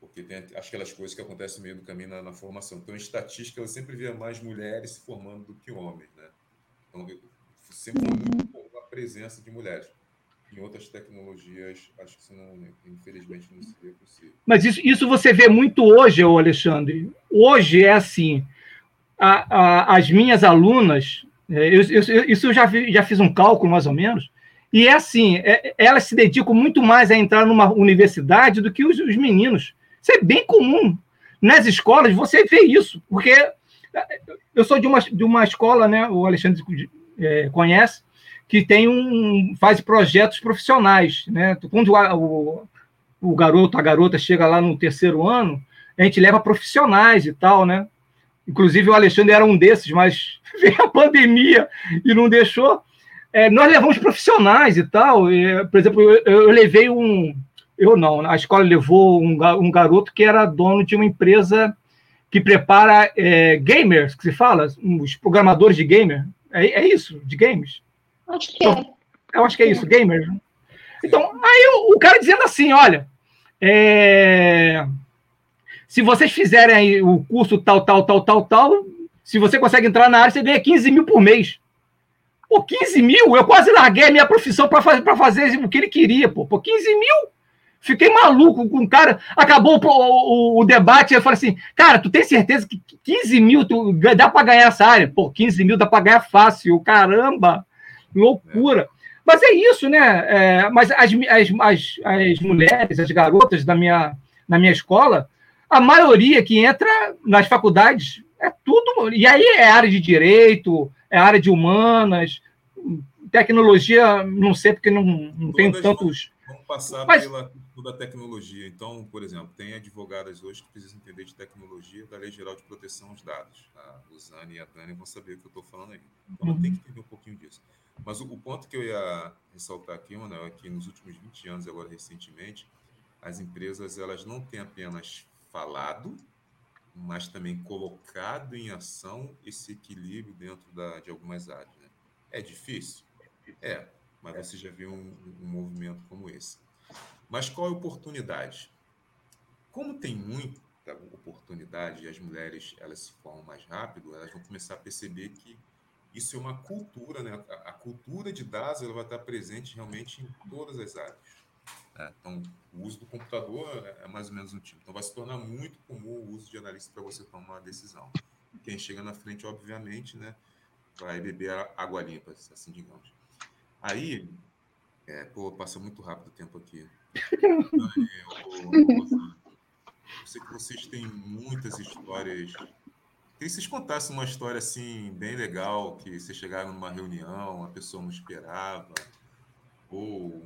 Porque tem aquelas coisas que acontecem no meio do caminho na, na formação. Então, em estatística, eu sempre via mais mulheres se formando do que homens, né? Então, sempre foi muito a presença de mulheres. Em outras tecnologias, acho que isso não, infelizmente não seria possível. Mas isso, isso você vê muito hoje, Alexandre. Hoje é assim: a, a, as minhas alunas, é, eu, eu, isso eu já, vi, já fiz um cálculo mais ou menos, e é assim: é, elas se dedicam muito mais a entrar numa universidade do que os, os meninos. Isso é bem comum. Nas escolas, você vê isso, porque eu sou de uma, de uma escola, né? O Alexandre é, conhece, que tem um faz projetos profissionais, né? Quando o, o garoto, a garota chega lá no terceiro ano, a gente leva profissionais e tal, né? Inclusive o Alexandre era um desses, mas *laughs* veio a pandemia e não deixou. É, nós levamos profissionais e tal. E, por exemplo, eu, eu, levei um. Eu não, a escola levou um, um garoto que era dono de uma empresa que prepara é, gamers, que se fala, os programadores de gamer. É, é isso, de games? Acho que então, é. Eu acho que é isso, gamers. Então, aí o, o cara dizendo assim: olha, é, se vocês fizerem o curso tal, tal, tal, tal, tal, se você consegue entrar na área, você ganha 15 mil por mês. Pô, 15 mil? Eu quase larguei a minha profissão para fazer, fazer o que ele queria, pô. Pô, 15 mil? Fiquei maluco com o cara. Acabou o, o, o debate. Eu falei assim, cara, tu tem certeza que 15 mil tu, dá para ganhar essa área? Pô, 15 mil dá para ganhar fácil. Caramba, loucura. Mas é isso, né? É, mas as, as, as, as, mulheres, as garotas da minha, na minha escola, a maioria que entra nas faculdades é tudo. E aí é área de direito, é área de humanas, tecnologia, não sei porque não, não tem tantos. Vamos passar Mas... pela da tecnologia. Então, por exemplo, tem advogadas hoje que precisam entender de tecnologia da Lei Geral de Proteção aos Dados. A Luzane e a Dani vão saber o que eu estou falando aí. Então, uhum. tem que entender um pouquinho disso. Mas o, o, ponto que eu ia ressaltar aqui, Manuel, é que nos últimos 20 anos, agora recentemente, as empresas elas não têm apenas falado, mas também colocado em ação esse equilíbrio dentro da, de algumas áreas. Né? É difícil? É, mas você já viu um, um movimento como esse. Mas qual é a oportunidade? Como tem muita oportunidade e as mulheres elas se formam mais rápido, elas vão começar a perceber que isso é uma cultura, né? A, cultura de dados ela vai estar presente realmente em todas as áreas. É, então, o uso do computador é, é mais ou menos um tipo. Então, vai se tornar muito comum o uso de analista para você tomar uma decisão. Quem chega na frente, obviamente, né, vai beber água limpa, assim digamos. Aí, é, pô, passa muito rápido o tempo aqui. *laughs* Eu sei que vocês têm muitas histórias. Queria que vocês contassem uma história assim, bem legal, que vocês chegaram numa reunião, a pessoa não esperava. Ou.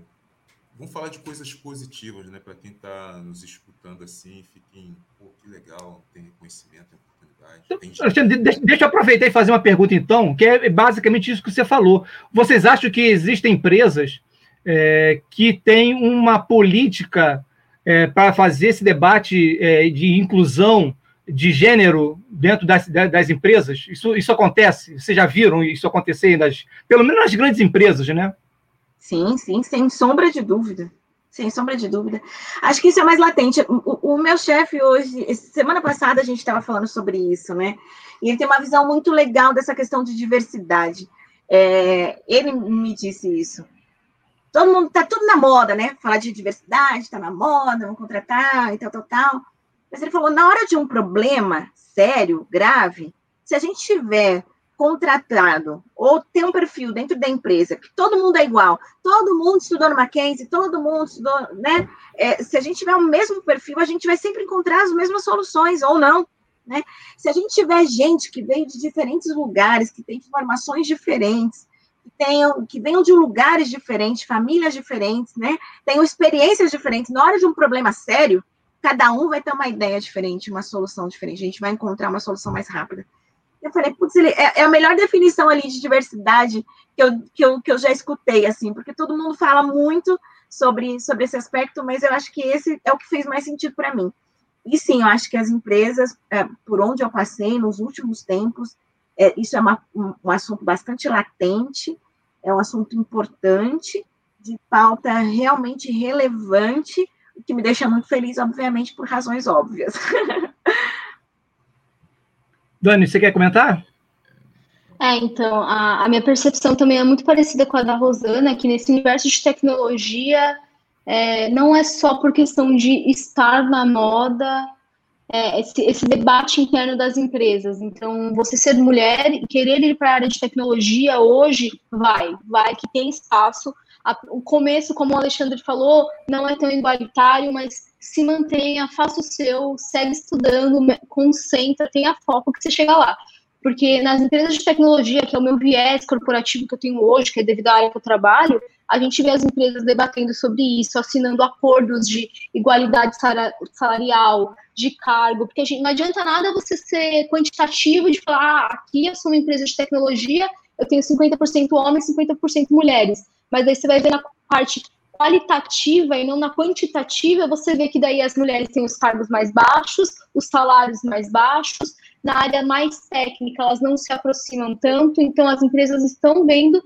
Vamos falar de coisas positivas, né? Para quem está nos escutando assim, fiquem, pô, que legal, tem reconhecimento, tem oportunidade. Tem... Deixa, deixa eu aproveitar e fazer uma pergunta, então, que é basicamente isso que você falou. Vocês acham que existem empresas é, que tem uma política é, para fazer esse debate é, de inclusão de gênero dentro das, das empresas? Isso, isso acontece? Vocês já viram isso acontecer, nas, pelo menos nas grandes empresas, né? Sim, sim, sem sombra de dúvida. Sem sombra de dúvida. Acho que isso é mais latente. O, o meu chefe hoje, semana passada a gente estava falando sobre isso, né? E ele tem uma visão muito legal dessa questão de diversidade. É, ele me disse isso todo mundo tá tudo na moda, né? Falar de diversidade, tá na moda, vamos contratar e tal, tal, tal. Mas ele falou, na hora de um problema sério, grave, se a gente tiver contratado ou tem um perfil dentro da empresa que todo mundo é igual, todo mundo estudou no Mackenzie, todo mundo estudou, né? É, se a gente tiver o mesmo perfil, a gente vai sempre encontrar as mesmas soluções ou não, né? Se a gente tiver gente que veio de diferentes lugares, que tem formações diferentes, que, tenham, que venham de lugares diferentes, famílias diferentes, né? Tenham experiências diferentes. Na hora de um problema sério, cada um vai ter uma ideia diferente, uma solução diferente. A gente vai encontrar uma solução mais rápida. Eu falei, putz, é, é a melhor definição ali de diversidade que eu, que, eu, que eu já escutei, assim, porque todo mundo fala muito sobre, sobre esse aspecto, mas eu acho que esse é o que fez mais sentido para mim. E sim, eu acho que as empresas, é, por onde eu passei nos últimos tempos, é, isso é uma, um, um assunto bastante latente, é um assunto importante, de pauta realmente relevante, que me deixa muito feliz, obviamente, por razões óbvias. *laughs* Dani, você quer comentar? É, então, a, a, minha percepção também é muito parecida com a da Rosana, que nesse universo de tecnologia é, não é só por questão de estar na moda é, esse, esse, debate interno das empresas. Então, você ser mulher e querer ir para a área de tecnologia hoje, vai, vai, que tem espaço. A, o começo, como o Alexandre falou, não é tão igualitário, mas se mantenha, faça o seu, segue estudando, concentra, tenha foco que você chega lá. Porque nas empresas de tecnologia, que é o meu viés corporativo que eu tenho hoje, que é devido à área que eu trabalho, a gente vê as empresas debatendo sobre isso, assinando acordos de igualdade salarial, de cargo, porque gente, não adianta nada você ser quantitativo de falar, ah, aqui eu sou uma empresa de tecnologia, eu tenho 50% homens, 50% mulheres. Mas aí você vai ver na parte qualitativa e não na quantitativa, você vê que daí as mulheres têm os cargos mais baixos, os salários mais baixos, na área mais técnica elas não se aproximam tanto, então as empresas estão vendo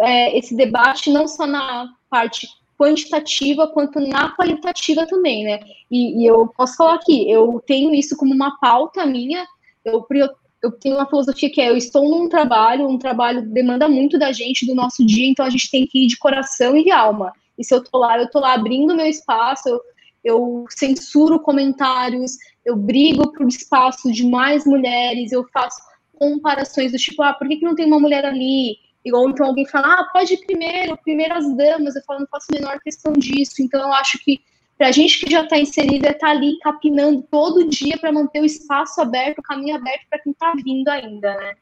é, esse debate não só na parte quantitativa quanto na qualitativa também, né? E, e, eu posso falar aqui, eu tenho isso como uma pauta minha, eu, eu tenho uma filosofia que é, eu estou num trabalho, um trabalho demanda muito da gente, do nosso dia, então a gente tem que ir de coração e de alma. E se eu tô lá, eu tô lá abrindo meu espaço, eu, eu censuro comentários, eu brigo por espaço de mais mulheres, eu faço comparações do tipo, ah, por que, que não tem uma mulher ali? Ou então alguém fala, ah, pode ir primeiro, primeiro as damas. Eu falo, não faço a menor questão disso. Então eu acho que para a gente que já está inserida, é estar tá ali capinando todo dia para manter o espaço aberto, o caminho aberto para quem está vindo ainda, né?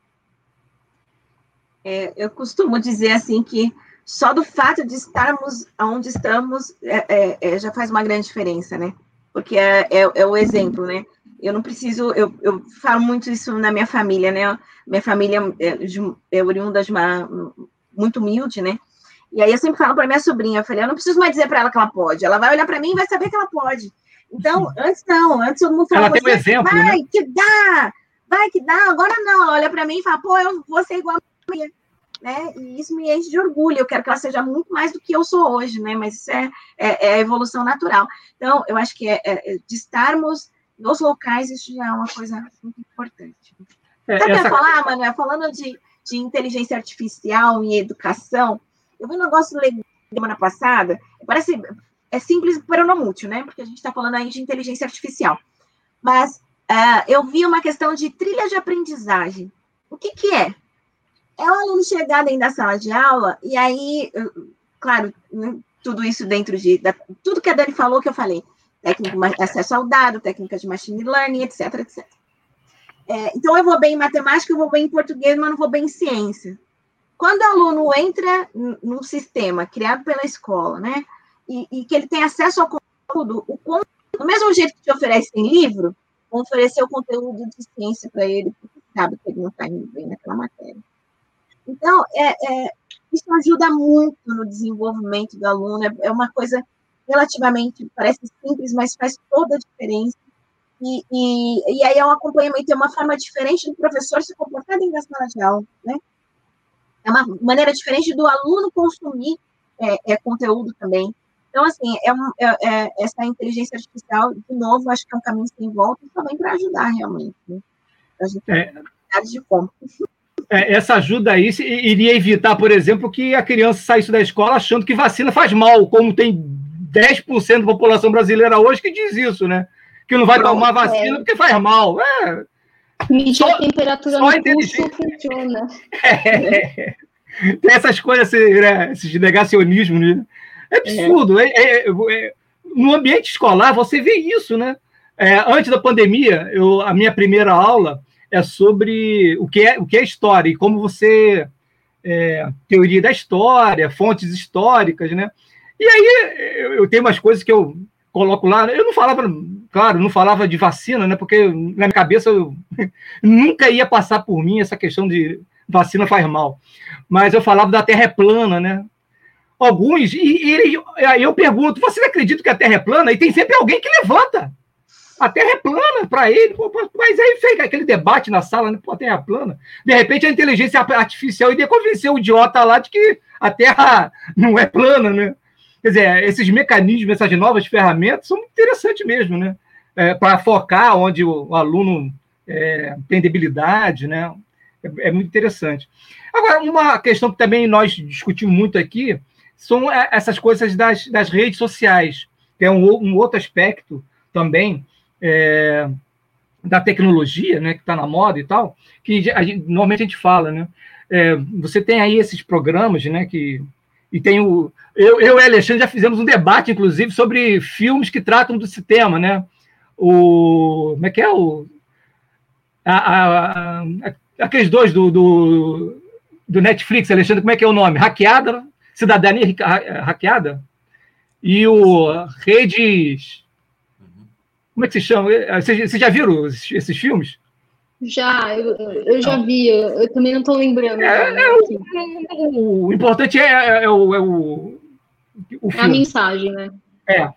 É, eu costumo dizer assim que só do fato de estarmos onde estamos é, é, é já faz uma grande diferença, né? Porque é, é, é o exemplo, né? eu não preciso, eu, eu falo muito isso na minha família, né? Minha família é, é oriunda de uma muito humilde, né? E aí eu sempre falo para minha sobrinha, eu falei, eu não preciso mais dizer para ela que ela pode, ela vai olhar para mim e vai saber que ela pode. Então, antes não, antes todo mundo falava, ela tem um exemplo, vai né? que dá, vai que dá, agora não, ela olha para mim e fala, pô, eu vou ser igual a minha, né? E isso me enche de orgulho, eu quero que ela seja muito mais do que eu sou hoje, né? Mas isso é, é, é evolução natural. Então, eu acho que é, é de estarmos nos locais, isso já é uma coisa muito importante. É, Você essa... falar, Manuel, falando de, de inteligência artificial e educação, eu vi um negócio legal semana passada, parece, é simples, pero não mútil, né? Porque a gente está falando aí de inteligência artificial. Mas uh, eu vi uma questão de trilha de aprendizagem. O que, que é? É o aluno chegar dentro da sala de aula, e aí, claro, né, tudo isso dentro de. Da, tudo que a Dani falou, que eu falei técnico de acesso ao dado, técnicas de machine learning, etc, etc. É, então, eu vou bem em matemática, eu vou bem em português, mas não vou bem em ciência. Quando o aluno entra num sistema criado pela escola, né, e, e que ele tem acesso ao conteúdo, o, do mesmo jeito que te oferece em livro, oferecer o conteúdo de ciência para ele, porque sabe que ele não está indo bem naquela matéria. Então, é, é, isso ajuda muito no desenvolvimento do aluno, é, é uma coisa relativamente, parece simples, mas faz toda a diferença. E, e, e aí é um acompanhamento, é uma forma diferente do professor se comportar dentro da sala de aula, né? É uma maneira diferente do aluno consumir é, é conteúdo também. Então, assim, é, um, é, é, essa inteligência artificial, de novo, acho que é um caminho sem volta também para ajudar realmente, né? A gente é. de como. É, essa ajuda aí iria evitar, por exemplo, que a criança saísse da escola achando que vacina faz mal, como tem 10% da população brasileira hoje que diz isso, né? Que não vai Pronto, tomar vacina é. porque faz mal. É. Medir só, a temperatura no pulso funciona. *laughs* É. Tem essas coisas, né? esses negacionismos, né? É absurdo. É. É, é, é. no ambiente escolar, você vê isso, né? antes da pandemia, eu, a minha primeira aula é sobre o que é, o que é história e como você. teoria da história, fontes históricas, né? E aí eu tenho umas coisas que eu coloco lá. Eu não falava, claro, não falava de vacina, né? Porque na minha cabeça eu, *laughs* nunca ia passar por mim essa questão de vacina faz mal. Mas eu falava da Terra é plana, né? Alguns, e, e eu pergunto: vocês acreditam que a Terra é plana? E tem sempre alguém que levanta. A Terra é plana para ele, mas aí fez aquele debate na sala, né? Pô, a Terra é plana. De repente a inteligência artificial ia convencer o idiota lá de que a Terra *laughs* não é plana, né? Quer dizer, esses mecanismos, essas novas ferramentas são interessantes mesmo, né? É, para focar onde o, o aluno é, tem debilidade, né? É, é, muito interessante. Agora, uma questão que também nós discutimos muito aqui são é, essas coisas das, das redes sociais, que é um, um outro aspecto também é, da tecnologia, né, que está na moda e tal, que a gente, normalmente a gente fala, né? É, você tem aí esses programas, né, que e tem o. Eu, eu e Alexandre já fizemos um debate, inclusive, sobre filmes que tratam desse tema, né? O. Como é que é? O, a, a, aqueles dois do, do, do, Netflix, Alexandre, como é que é o nome? Hackeada, Cidadania Hackeada, e o Redes. Como é que se chama? Vocês, vocês já viram esses, esses filmes? Já, eu, eu já vi, eu, eu também não estou lembrando. É, é o, o, importante é, é, é o, é o, o. É a mensagem, né? É.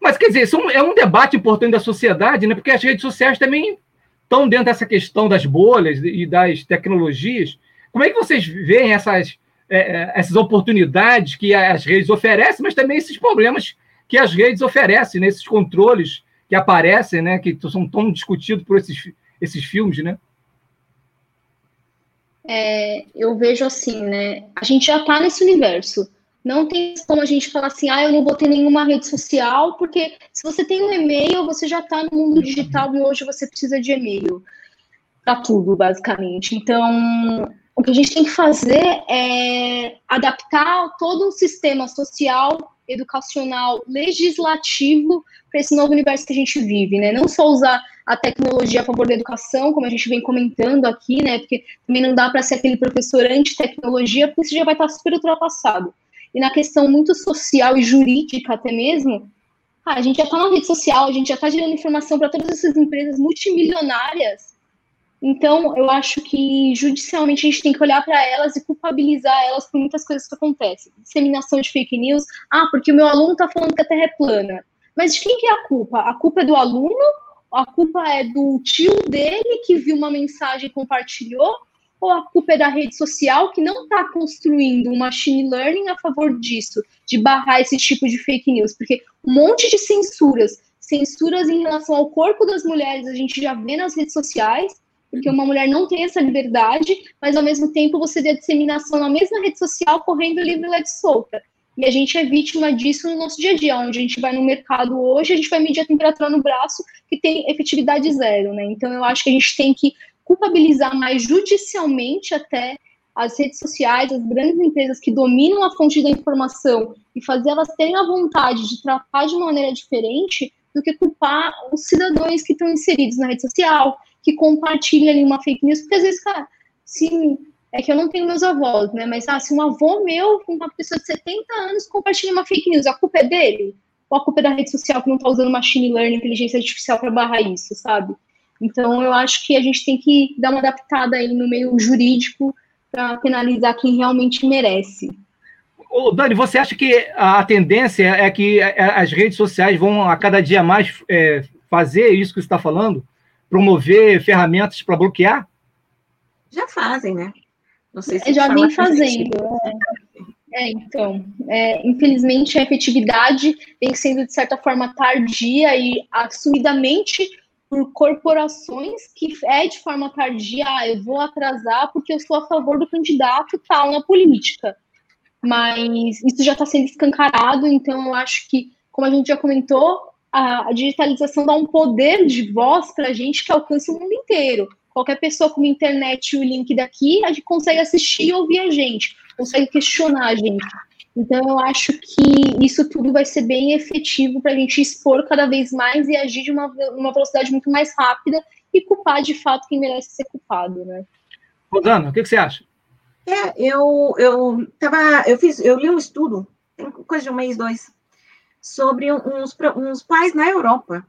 Mas, quer dizer, isso é um debate importante da sociedade, né? porque as redes sociais também estão dentro dessa questão das bolhas e das tecnologias. Como é que vocês veem essas, é, essas oportunidades que as redes oferecem, mas também esses problemas que as redes oferecem, né? esses controles que aparecem, né? que são tão discutidos por esses esses filmes, né? É, eu vejo assim, né? A gente já está nesse universo. Não tem como a gente falar assim, ah, eu não vou ter nenhuma rede social, porque se você tem um e-mail, você já está no mundo digital e hoje você precisa de e-mail para tudo, basicamente. Então, o que a gente tem que fazer é adaptar todo o sistema social, educacional, legislativo para esse novo universo que a gente vive, né? Não só usar a tecnologia a favor da educação, como a gente vem comentando aqui, né? Porque também não dá para ser aquele professor anti-tecnologia, porque isso já vai estar super ultrapassado. E na questão muito social e jurídica até mesmo, ah, a gente já está na rede social, a gente já está gerando informação para todas essas empresas multimilionárias. Então, eu acho que judicialmente a gente tem que olhar para elas e culpabilizar elas por muitas coisas que acontecem. Disseminação de fake news. Ah, porque o meu aluno está falando que a Terra é plana. Mas de quem que é a culpa? A culpa é do aluno a culpa é do tio dele que viu uma mensagem e compartilhou, ou a culpa é da rede social que não está construindo um machine learning a favor disso, de barrar esse tipo de fake news? Porque um monte de censuras, censuras em relação ao corpo das mulheres, a gente já vê nas redes sociais, porque uma mulher não tem essa liberdade, mas ao mesmo tempo você vê a disseminação na mesma rede social correndo livre e solta. E a gente é vítima disso no nosso dia a dia, onde a gente vai no mercado hoje, a gente vai medir a temperatura no braço, que tem efetividade zero, né? Então eu acho que a gente tem que culpabilizar mais judicialmente até as redes sociais, as grandes empresas que dominam a fonte da informação e fazer elas terem a vontade de tratar de uma maneira diferente do que culpar os cidadãos que estão inseridos na rede social, que compartilham ali uma fake news, porque às vezes, cara, se é que eu não tenho meus avós, né? Mas ah, se um avô meu, uma pessoa de 70 anos, compartilha uma fake news, a culpa é dele? Ou a culpa é da rede social que não está usando machine learning, inteligência artificial para barrar isso, sabe? Então eu acho que a gente tem que dar uma adaptada aí no meio jurídico para penalizar quem realmente merece. Ô, Dani, você acha que a tendência é que as redes sociais vão a cada dia mais é, fazer isso que você está falando? Promover ferramentas para bloquear? Já fazem, né? Não sei se já vem fazendo. É, então, é, infelizmente a efetividade vem sendo de certa forma tardia e assumidamente por corporações que é de forma tardia, ah, eu vou atrasar porque eu sou a favor do candidato tal na política. Mas isso já está sendo escancarado, então eu acho que, como a gente já comentou, a, a digitalização dá um poder de voz para a gente que alcança o mundo inteiro. Qualquer pessoa com uma internet e o link daqui, a gente consegue assistir e ouvir a gente, consegue questionar a gente. Então, eu acho que isso tudo vai ser bem efetivo para a gente expor cada vez mais e agir de uma, uma velocidade muito mais rápida e culpar de fato quem merece ser culpado, né? Rosana, o que, que você acha? É, eu, eu tava, eu fiz, eu li um estudo, tem coisa de um mês, dois, sobre uns, uns pais na Europa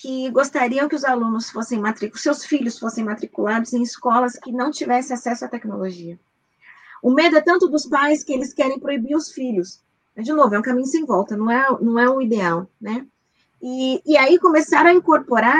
que gostariam que os alunos fossem matriculados, seus filhos fossem matriculados em escolas que não tivessem acesso à tecnologia. O medo é tanto dos pais que eles querem proibir os filhos. De novo, é um caminho sem volta, não é, não é o ideal, né? E, e aí começaram a incorporar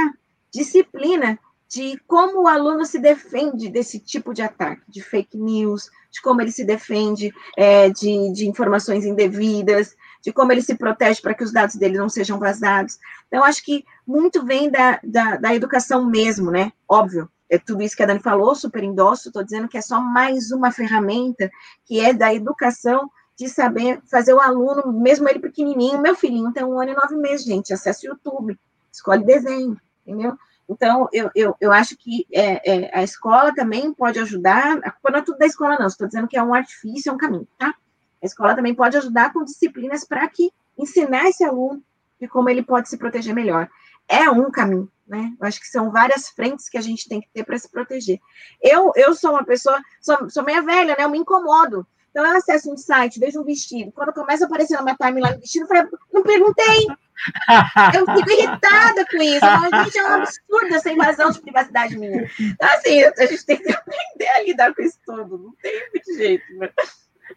disciplina de como o aluno se defende desse tipo de ataque, de fake news, de como ele se defende é, de, de informações indevidas, de como ele se protege para que os dados dele não sejam vazados. Então, acho que muito vem da, da, da educação mesmo, né? Óbvio, é tudo isso que a Dani falou, super endosso, estou dizendo que é só mais uma ferramenta que é da educação de saber fazer o aluno, mesmo ele pequenininho, meu filhinho tem um ano e nove meses, gente, acesse o YouTube, escolhe desenho, entendeu? Então, eu, eu, eu acho que é, é, a escola também pode ajudar, a culpa não é tudo da escola, não, estou dizendo que é um artifício, é um caminho, tá? A escola também pode ajudar com disciplinas para que ensinar esse aluno de como ele pode se proteger melhor. é um caminho, né? Eu acho que são várias frentes que a gente tem que ter para se proteger. Eu, eu sou uma pessoa, sou, sou meia velha, né? Eu me incomodo. Então eu acesso um site, vejo um vestido. Quando começa a aparecer na minha timeline o vestido, eu falei, não perguntei. *laughs* Eu fico irritada com isso. Mas, gente, é um absurdo essa invasão de privacidade minha. Então, assim, a gente tem que *laughs* aprender a lidar com isso tudo. Não tem muito jeito. Né?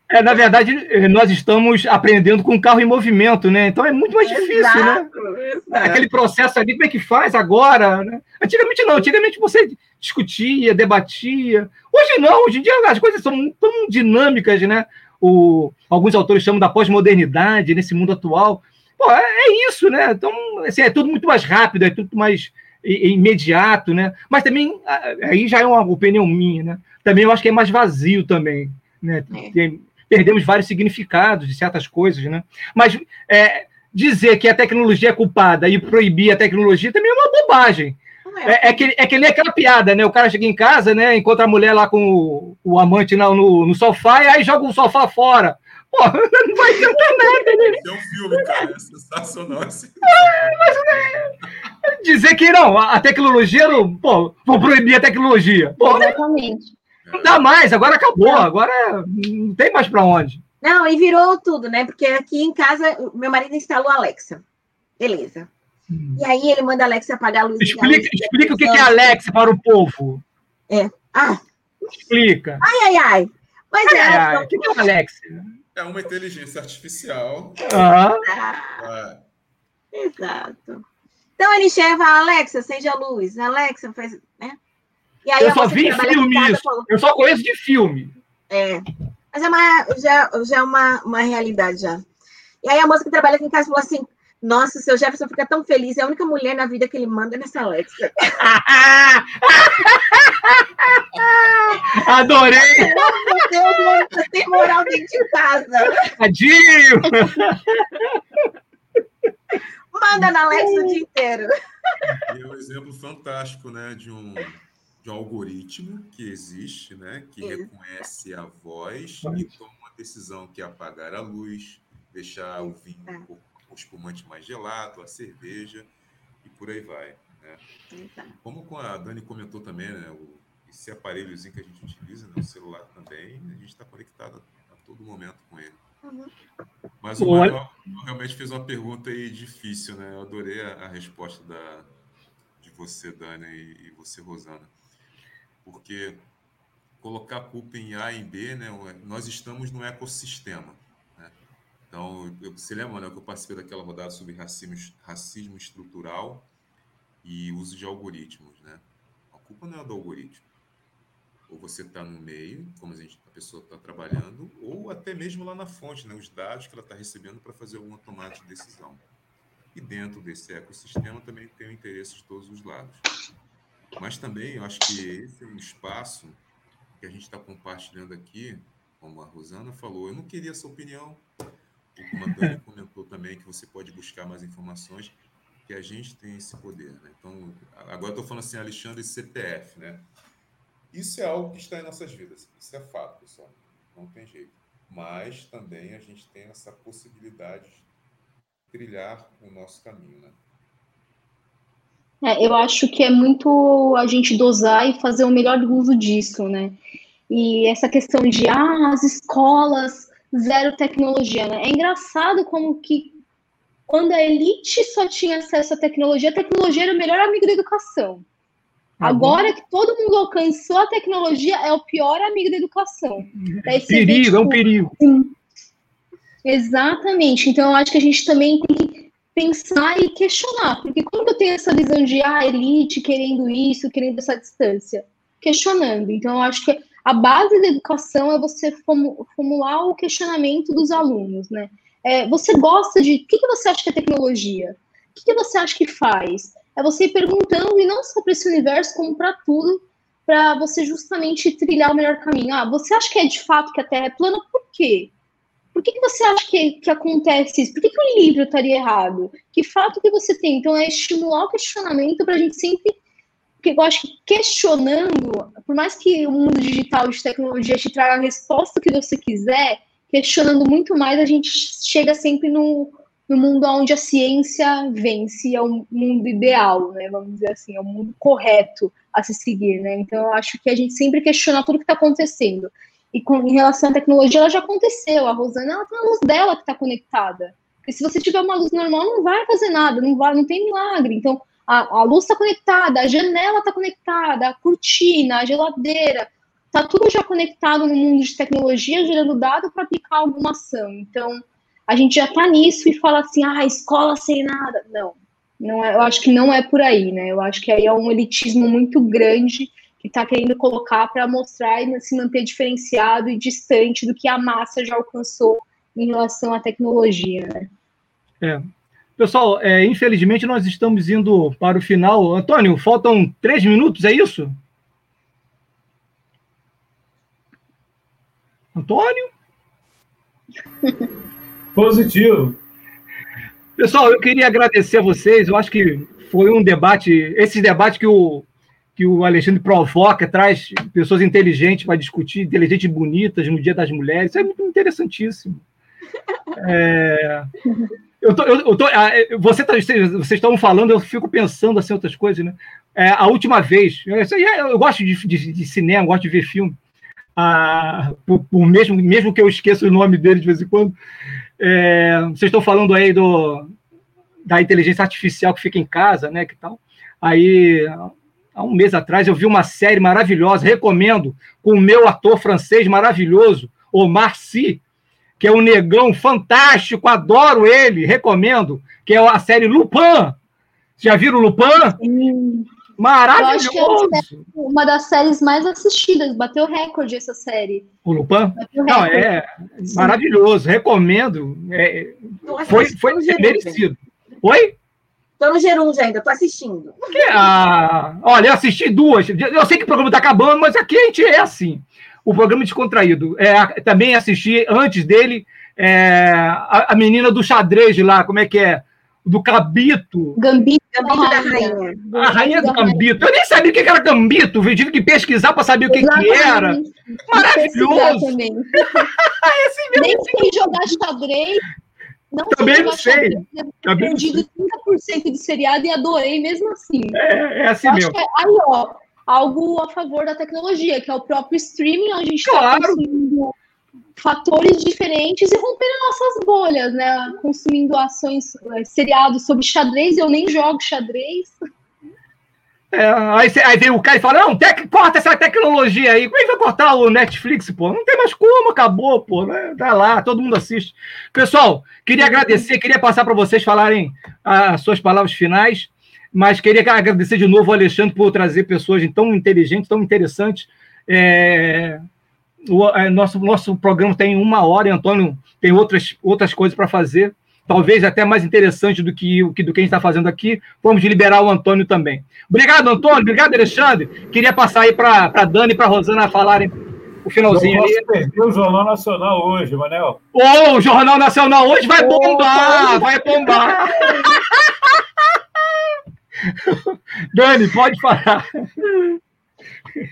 É, na verdade, nós estamos aprendendo com o carro em movimento, né? Então é muito mais difícil, né? exato, né? Exato. Aquele processo ali, como é que faz agora? Né? Antigamente não, antigamente você discutia, debatia. Hoje não, hoje em dia as coisas são tão dinâmicas, né? O, alguns autores chamam da pós-modernidade nesse mundo atual. Pô, é, é, isso, né? Então, assim, é tudo muito mais rápido, é tudo mais imediato, né? Mas também, aí já é uma opinião minha, né? Também eu acho que é mais vazio também, né? É. Tem, perdemos vários significados de certas coisas, né? Mas é, dizer que a tecnologia é culpada e proibir a tecnologia também é uma bobagem. É, é, que, é que nem aquela piada, né? O cara chega em casa, né? Encontra a mulher lá com o, o amante no, no, no, sofá e aí joga o sofá fora. Pô, *laughs* não vai adiantar nada, né? É um filme, cara. É sensacional esse é, mas, né, Dizer que não, a tecnologia não. Pô, vou proibir a tecnologia. Pô, Exatamente. Não dá mais, agora acabou, agora não tem mais para onde. Não, e virou tudo, né? Porque aqui em casa, meu marido instalou a Alexa. Beleza. Hum. E aí ele manda a Alexa apagar a luz. Explica, luz explica o que é Alexa para o povo. É. Ah. Explica. Ai, ai, ai. Mas ai, é. Ai, o que é o Alexa? É uma inteligência artificial. Ah. ah. Exato. Então ele enxerga a Alexa, acende a luz. Alexa faz. Né? E aí eu só vi filme isso. Eu só conheço de filme. É. Mas é uma, já, já é uma, uma realidade já. E aí a moça que trabalha aqui em casa falou assim: Nossa, o seu Jefferson fica tão feliz, é a única mulher na vida que ele manda nessa Alexa. *laughs* Adorei! Meu Deus, mano, você tem moral dentro de casa. Tadinho! Manda na Alexa o dia inteiro. é um exemplo fantástico, né, de um de um algoritmo que existe, né, que reconhece a voz e toma uma decisão que é apagar a luz, deixar o vinho, é. o, o espumante mais gelado, a cerveja e por aí vai. Né? Como a Dani comentou também, né, o, esse aparelhozinho que a gente utiliza, né, o celular também, a gente está conectado a, a, todo momento com ele. Uhum. Mas o Manuel realmente fez uma pergunta aí difícil, né? Eu adorei a, a resposta da, de você, Dani, e, e você, Rosana porque colocar a culpa em A e em B, né, nós estamos no ecossistema. Né? Então, eu, você lembra né, que eu participei daquela rodada sobre racismo, racismo estrutural e uso de algoritmos. Né? A culpa não é do algoritmo. Ou você está no meio, como a, gente, a pessoa está trabalhando, ou até mesmo lá na fonte, né, os dados que ela está recebendo para fazer alguma tomada de decisão. E dentro desse ecossistema também tem o interesse de todos os lados. Mas também eu acho que esse é um espaço que a gente está compartilhando aqui, como a Rosana falou. Eu não queria essa opinião. O comandante *laughs* comentou também que você pode buscar mais informações, que a gente tem esse poder. Né? Então, agora estou falando assim, Alexandre CPF, né? Isso é algo que está em nossas vidas. Isso é fato, pessoal. Não tem jeito. Mas também a gente tem essa possibilidade de trilhar o nosso caminho, né? É, eu acho que é muito a gente dosar e fazer o melhor uso disso, né? E essa questão de ah, as escolas zero tecnologia, né? É engraçado como que quando a elite só tinha acesso à tecnologia, a tecnologia era o melhor amigo da educação. Uhum. Agora que todo mundo alcançou a tecnologia, é o pior amigo da educação. É perigo, vê, tipo, é um tipo, perigo. Exatamente. Então, eu acho que a gente também tem que pensar e questionar, porque quando eu tenho essa visão de ah, elite querendo isso, querendo essa distância, questionando. Então, eu acho que a base da educação é você formular o questionamento dos alunos, né? É, você gosta de. O que, que você acha que é tecnologia? O que, que você acha que faz? É você ir perguntando, e não só para esse universo, como para tudo, para você justamente trilhar o melhor caminho. Ah, você acha que é de fato que a Terra é plana? Por quê? Por que, que você acha que, que acontece isso? Por que, que o livro estaria errado? Que fato que você tem? Então, é estimular o questionamento para a gente sempre. Porque eu acho que questionando, por mais que o mundo digital de tecnologia te traga a resposta que você quiser, questionando muito mais, a gente chega sempre no, no mundo onde a ciência vence, é o mundo ideal, né? Vamos dizer assim, é o mundo correto a se seguir, né? Então, eu acho que a gente sempre questiona tudo que está acontecendo. E com, em relação à tecnologia, ela já aconteceu. A Rosana, ela tem a luz dela que está conectada. Porque se você tiver uma luz normal, não vai fazer nada, não vai, não tem milagre. Então, a, a luz está conectada, a janela está conectada, a cortina, a geladeira, está tudo já conectado no mundo de tecnologia, gerando dado para aplicar alguma ação. Então, a gente já está nisso e fala assim, ah, escola sem nada. Não, não é, eu acho que não é por aí, né? Eu acho que aí é um elitismo muito grande que está querendo colocar para mostrar e se manter diferenciado e distante do que a massa já alcançou em relação à tecnologia, né? É. Pessoal, é, infelizmente nós estamos indo para o final. Antônio, faltam três minutos, é isso? Antônio? *laughs* Positivo. Pessoal, eu queria agradecer a vocês. Eu acho que foi um debate, esse debate que o, que o Alexandre provoca, traz pessoas inteligentes para discutir, inteligentes e bonitas no Dia das Mulheres. Isso é muito interessantíssimo. *laughs* É, eu tô, eu, eu tô, ah, você tá, vocês estão falando, eu fico pensando assim outras coisas, né? É, a última vez, eu, eu gosto de, de, de, cinema, gosto de ver filme, ah, por, por, mesmo, mesmo que eu esqueça o nome dele de vez em quando. É, vocês estão falando aí do, da inteligência artificial que fica em casa, né? Que tal? Aí, há um mês atrás, eu vi uma série maravilhosa, recomendo, com o meu ator francês maravilhoso, Omar Sy, que é um negão fantástico, adoro ele, recomendo, que é a série Lupin. Já viram Lupin? Sim. Maravilhoso! Eu acho que é uma das séries mais assistidas, bateu recorde essa série. O Lupin? Não, é Sim. maravilhoso, recomendo. É, foi foi merecido. Oi? Tô no Gerúndio ainda, tô assistindo. Ah, olha, eu assisti duas. Eu sei que o programa tá acabando, mas aqui a gente é assim. O programa descontraído. É, também assisti antes dele é, a, a menina do xadrez lá, como é que é? do Gambito. Gambito, Gambito da rainha. A rainha do Gambito. Eu nem sabia o que era Gambito. Eu tive que pesquisar para saber o que, que era. Maravilhoso. é assim *laughs* mesmo. Nem sei jogar xadrez. Não Também não sei. Xadrez, Também perdido 30% de seriado e adorei mesmo assim. É, é assim mesmo. É, aí, ó, algo a favor da tecnologia, que é o próprio streaming, onde a gente está claro. conseguindo fatores diferentes e romper nossas bolhas, né? Consumindo ações, eh, seriados sobre xadrez, eu nem jogo xadrez. É, aí, aí, vem o cara e fala: não, tec, corta essa tecnologia aí. Como é que vai cortar o Netflix, pô? Não tem mais como, acabou, pô. Né? Tá lá, todo mundo assiste. Pessoal, queria agradecer, queria passar para vocês falarem as suas palavras finais, mas queria agradecer de novo ao Alexandre por trazer pessoas tão inteligentes, tão interessantes. É, o é, nosso, nosso programa tem uma hora Antônio tem outras, outras coisas para fazer, talvez até mais interessante do que, do que a gente está fazendo aqui. Vamos liberar o Antônio também. Obrigado, Antônio. Obrigado, Alexandre. Queria passar aí para a Dani e para a Rosana falarem o finalzinho Não posso perder o Jornal Nacional hoje, Manel. Oh, o Jornal Nacional hoje vai bombar! Vai bombar! *laughs* Dani, pode falar. *laughs*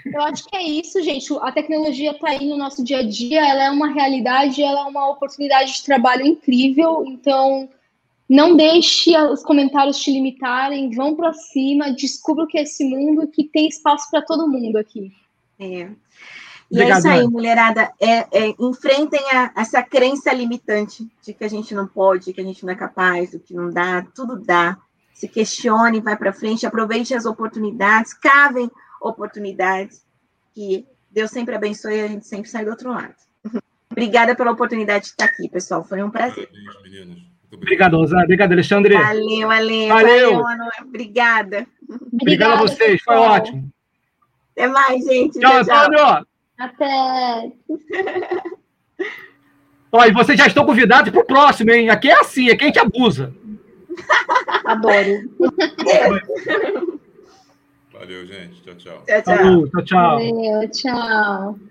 Eu acho que é isso, gente. A tecnologia está aí no nosso dia a dia, ela é uma realidade, ela é uma oportunidade de trabalho incrível. Então, não deixe os comentários te limitarem, vão para cima, descubra o que é esse mundo, que tem espaço para todo mundo aqui. É. E Obrigado, é isso aí, mulherada. É, é, enfrentem a, essa crença limitante de que a gente não pode, que a gente não é capaz, do que não dá, tudo dá. Se questione, vai para frente, aproveite as oportunidades, cavem oportunidades que Deus sempre abençoe e a gente sempre sai do outro lado. Obrigada pela oportunidade de estar aqui, pessoal. Foi um prazer. Obrigado, Rosana. Obrigado, Alexandre. Valeu, valeu. Valeu. valeu Obrigada. Obrigado a vocês. Foi ótimo. Até mais, gente. Tchau, Antônio. Até. *laughs* Olha, e vocês já estão convidados para o próximo, hein? Aqui é assim, é quem a gente abusa. Adoro. *laughs* *laughs* Valeu, gente. Tchau, tchau. Tchau, tchau. tchau, tchau. Valeu, tchau.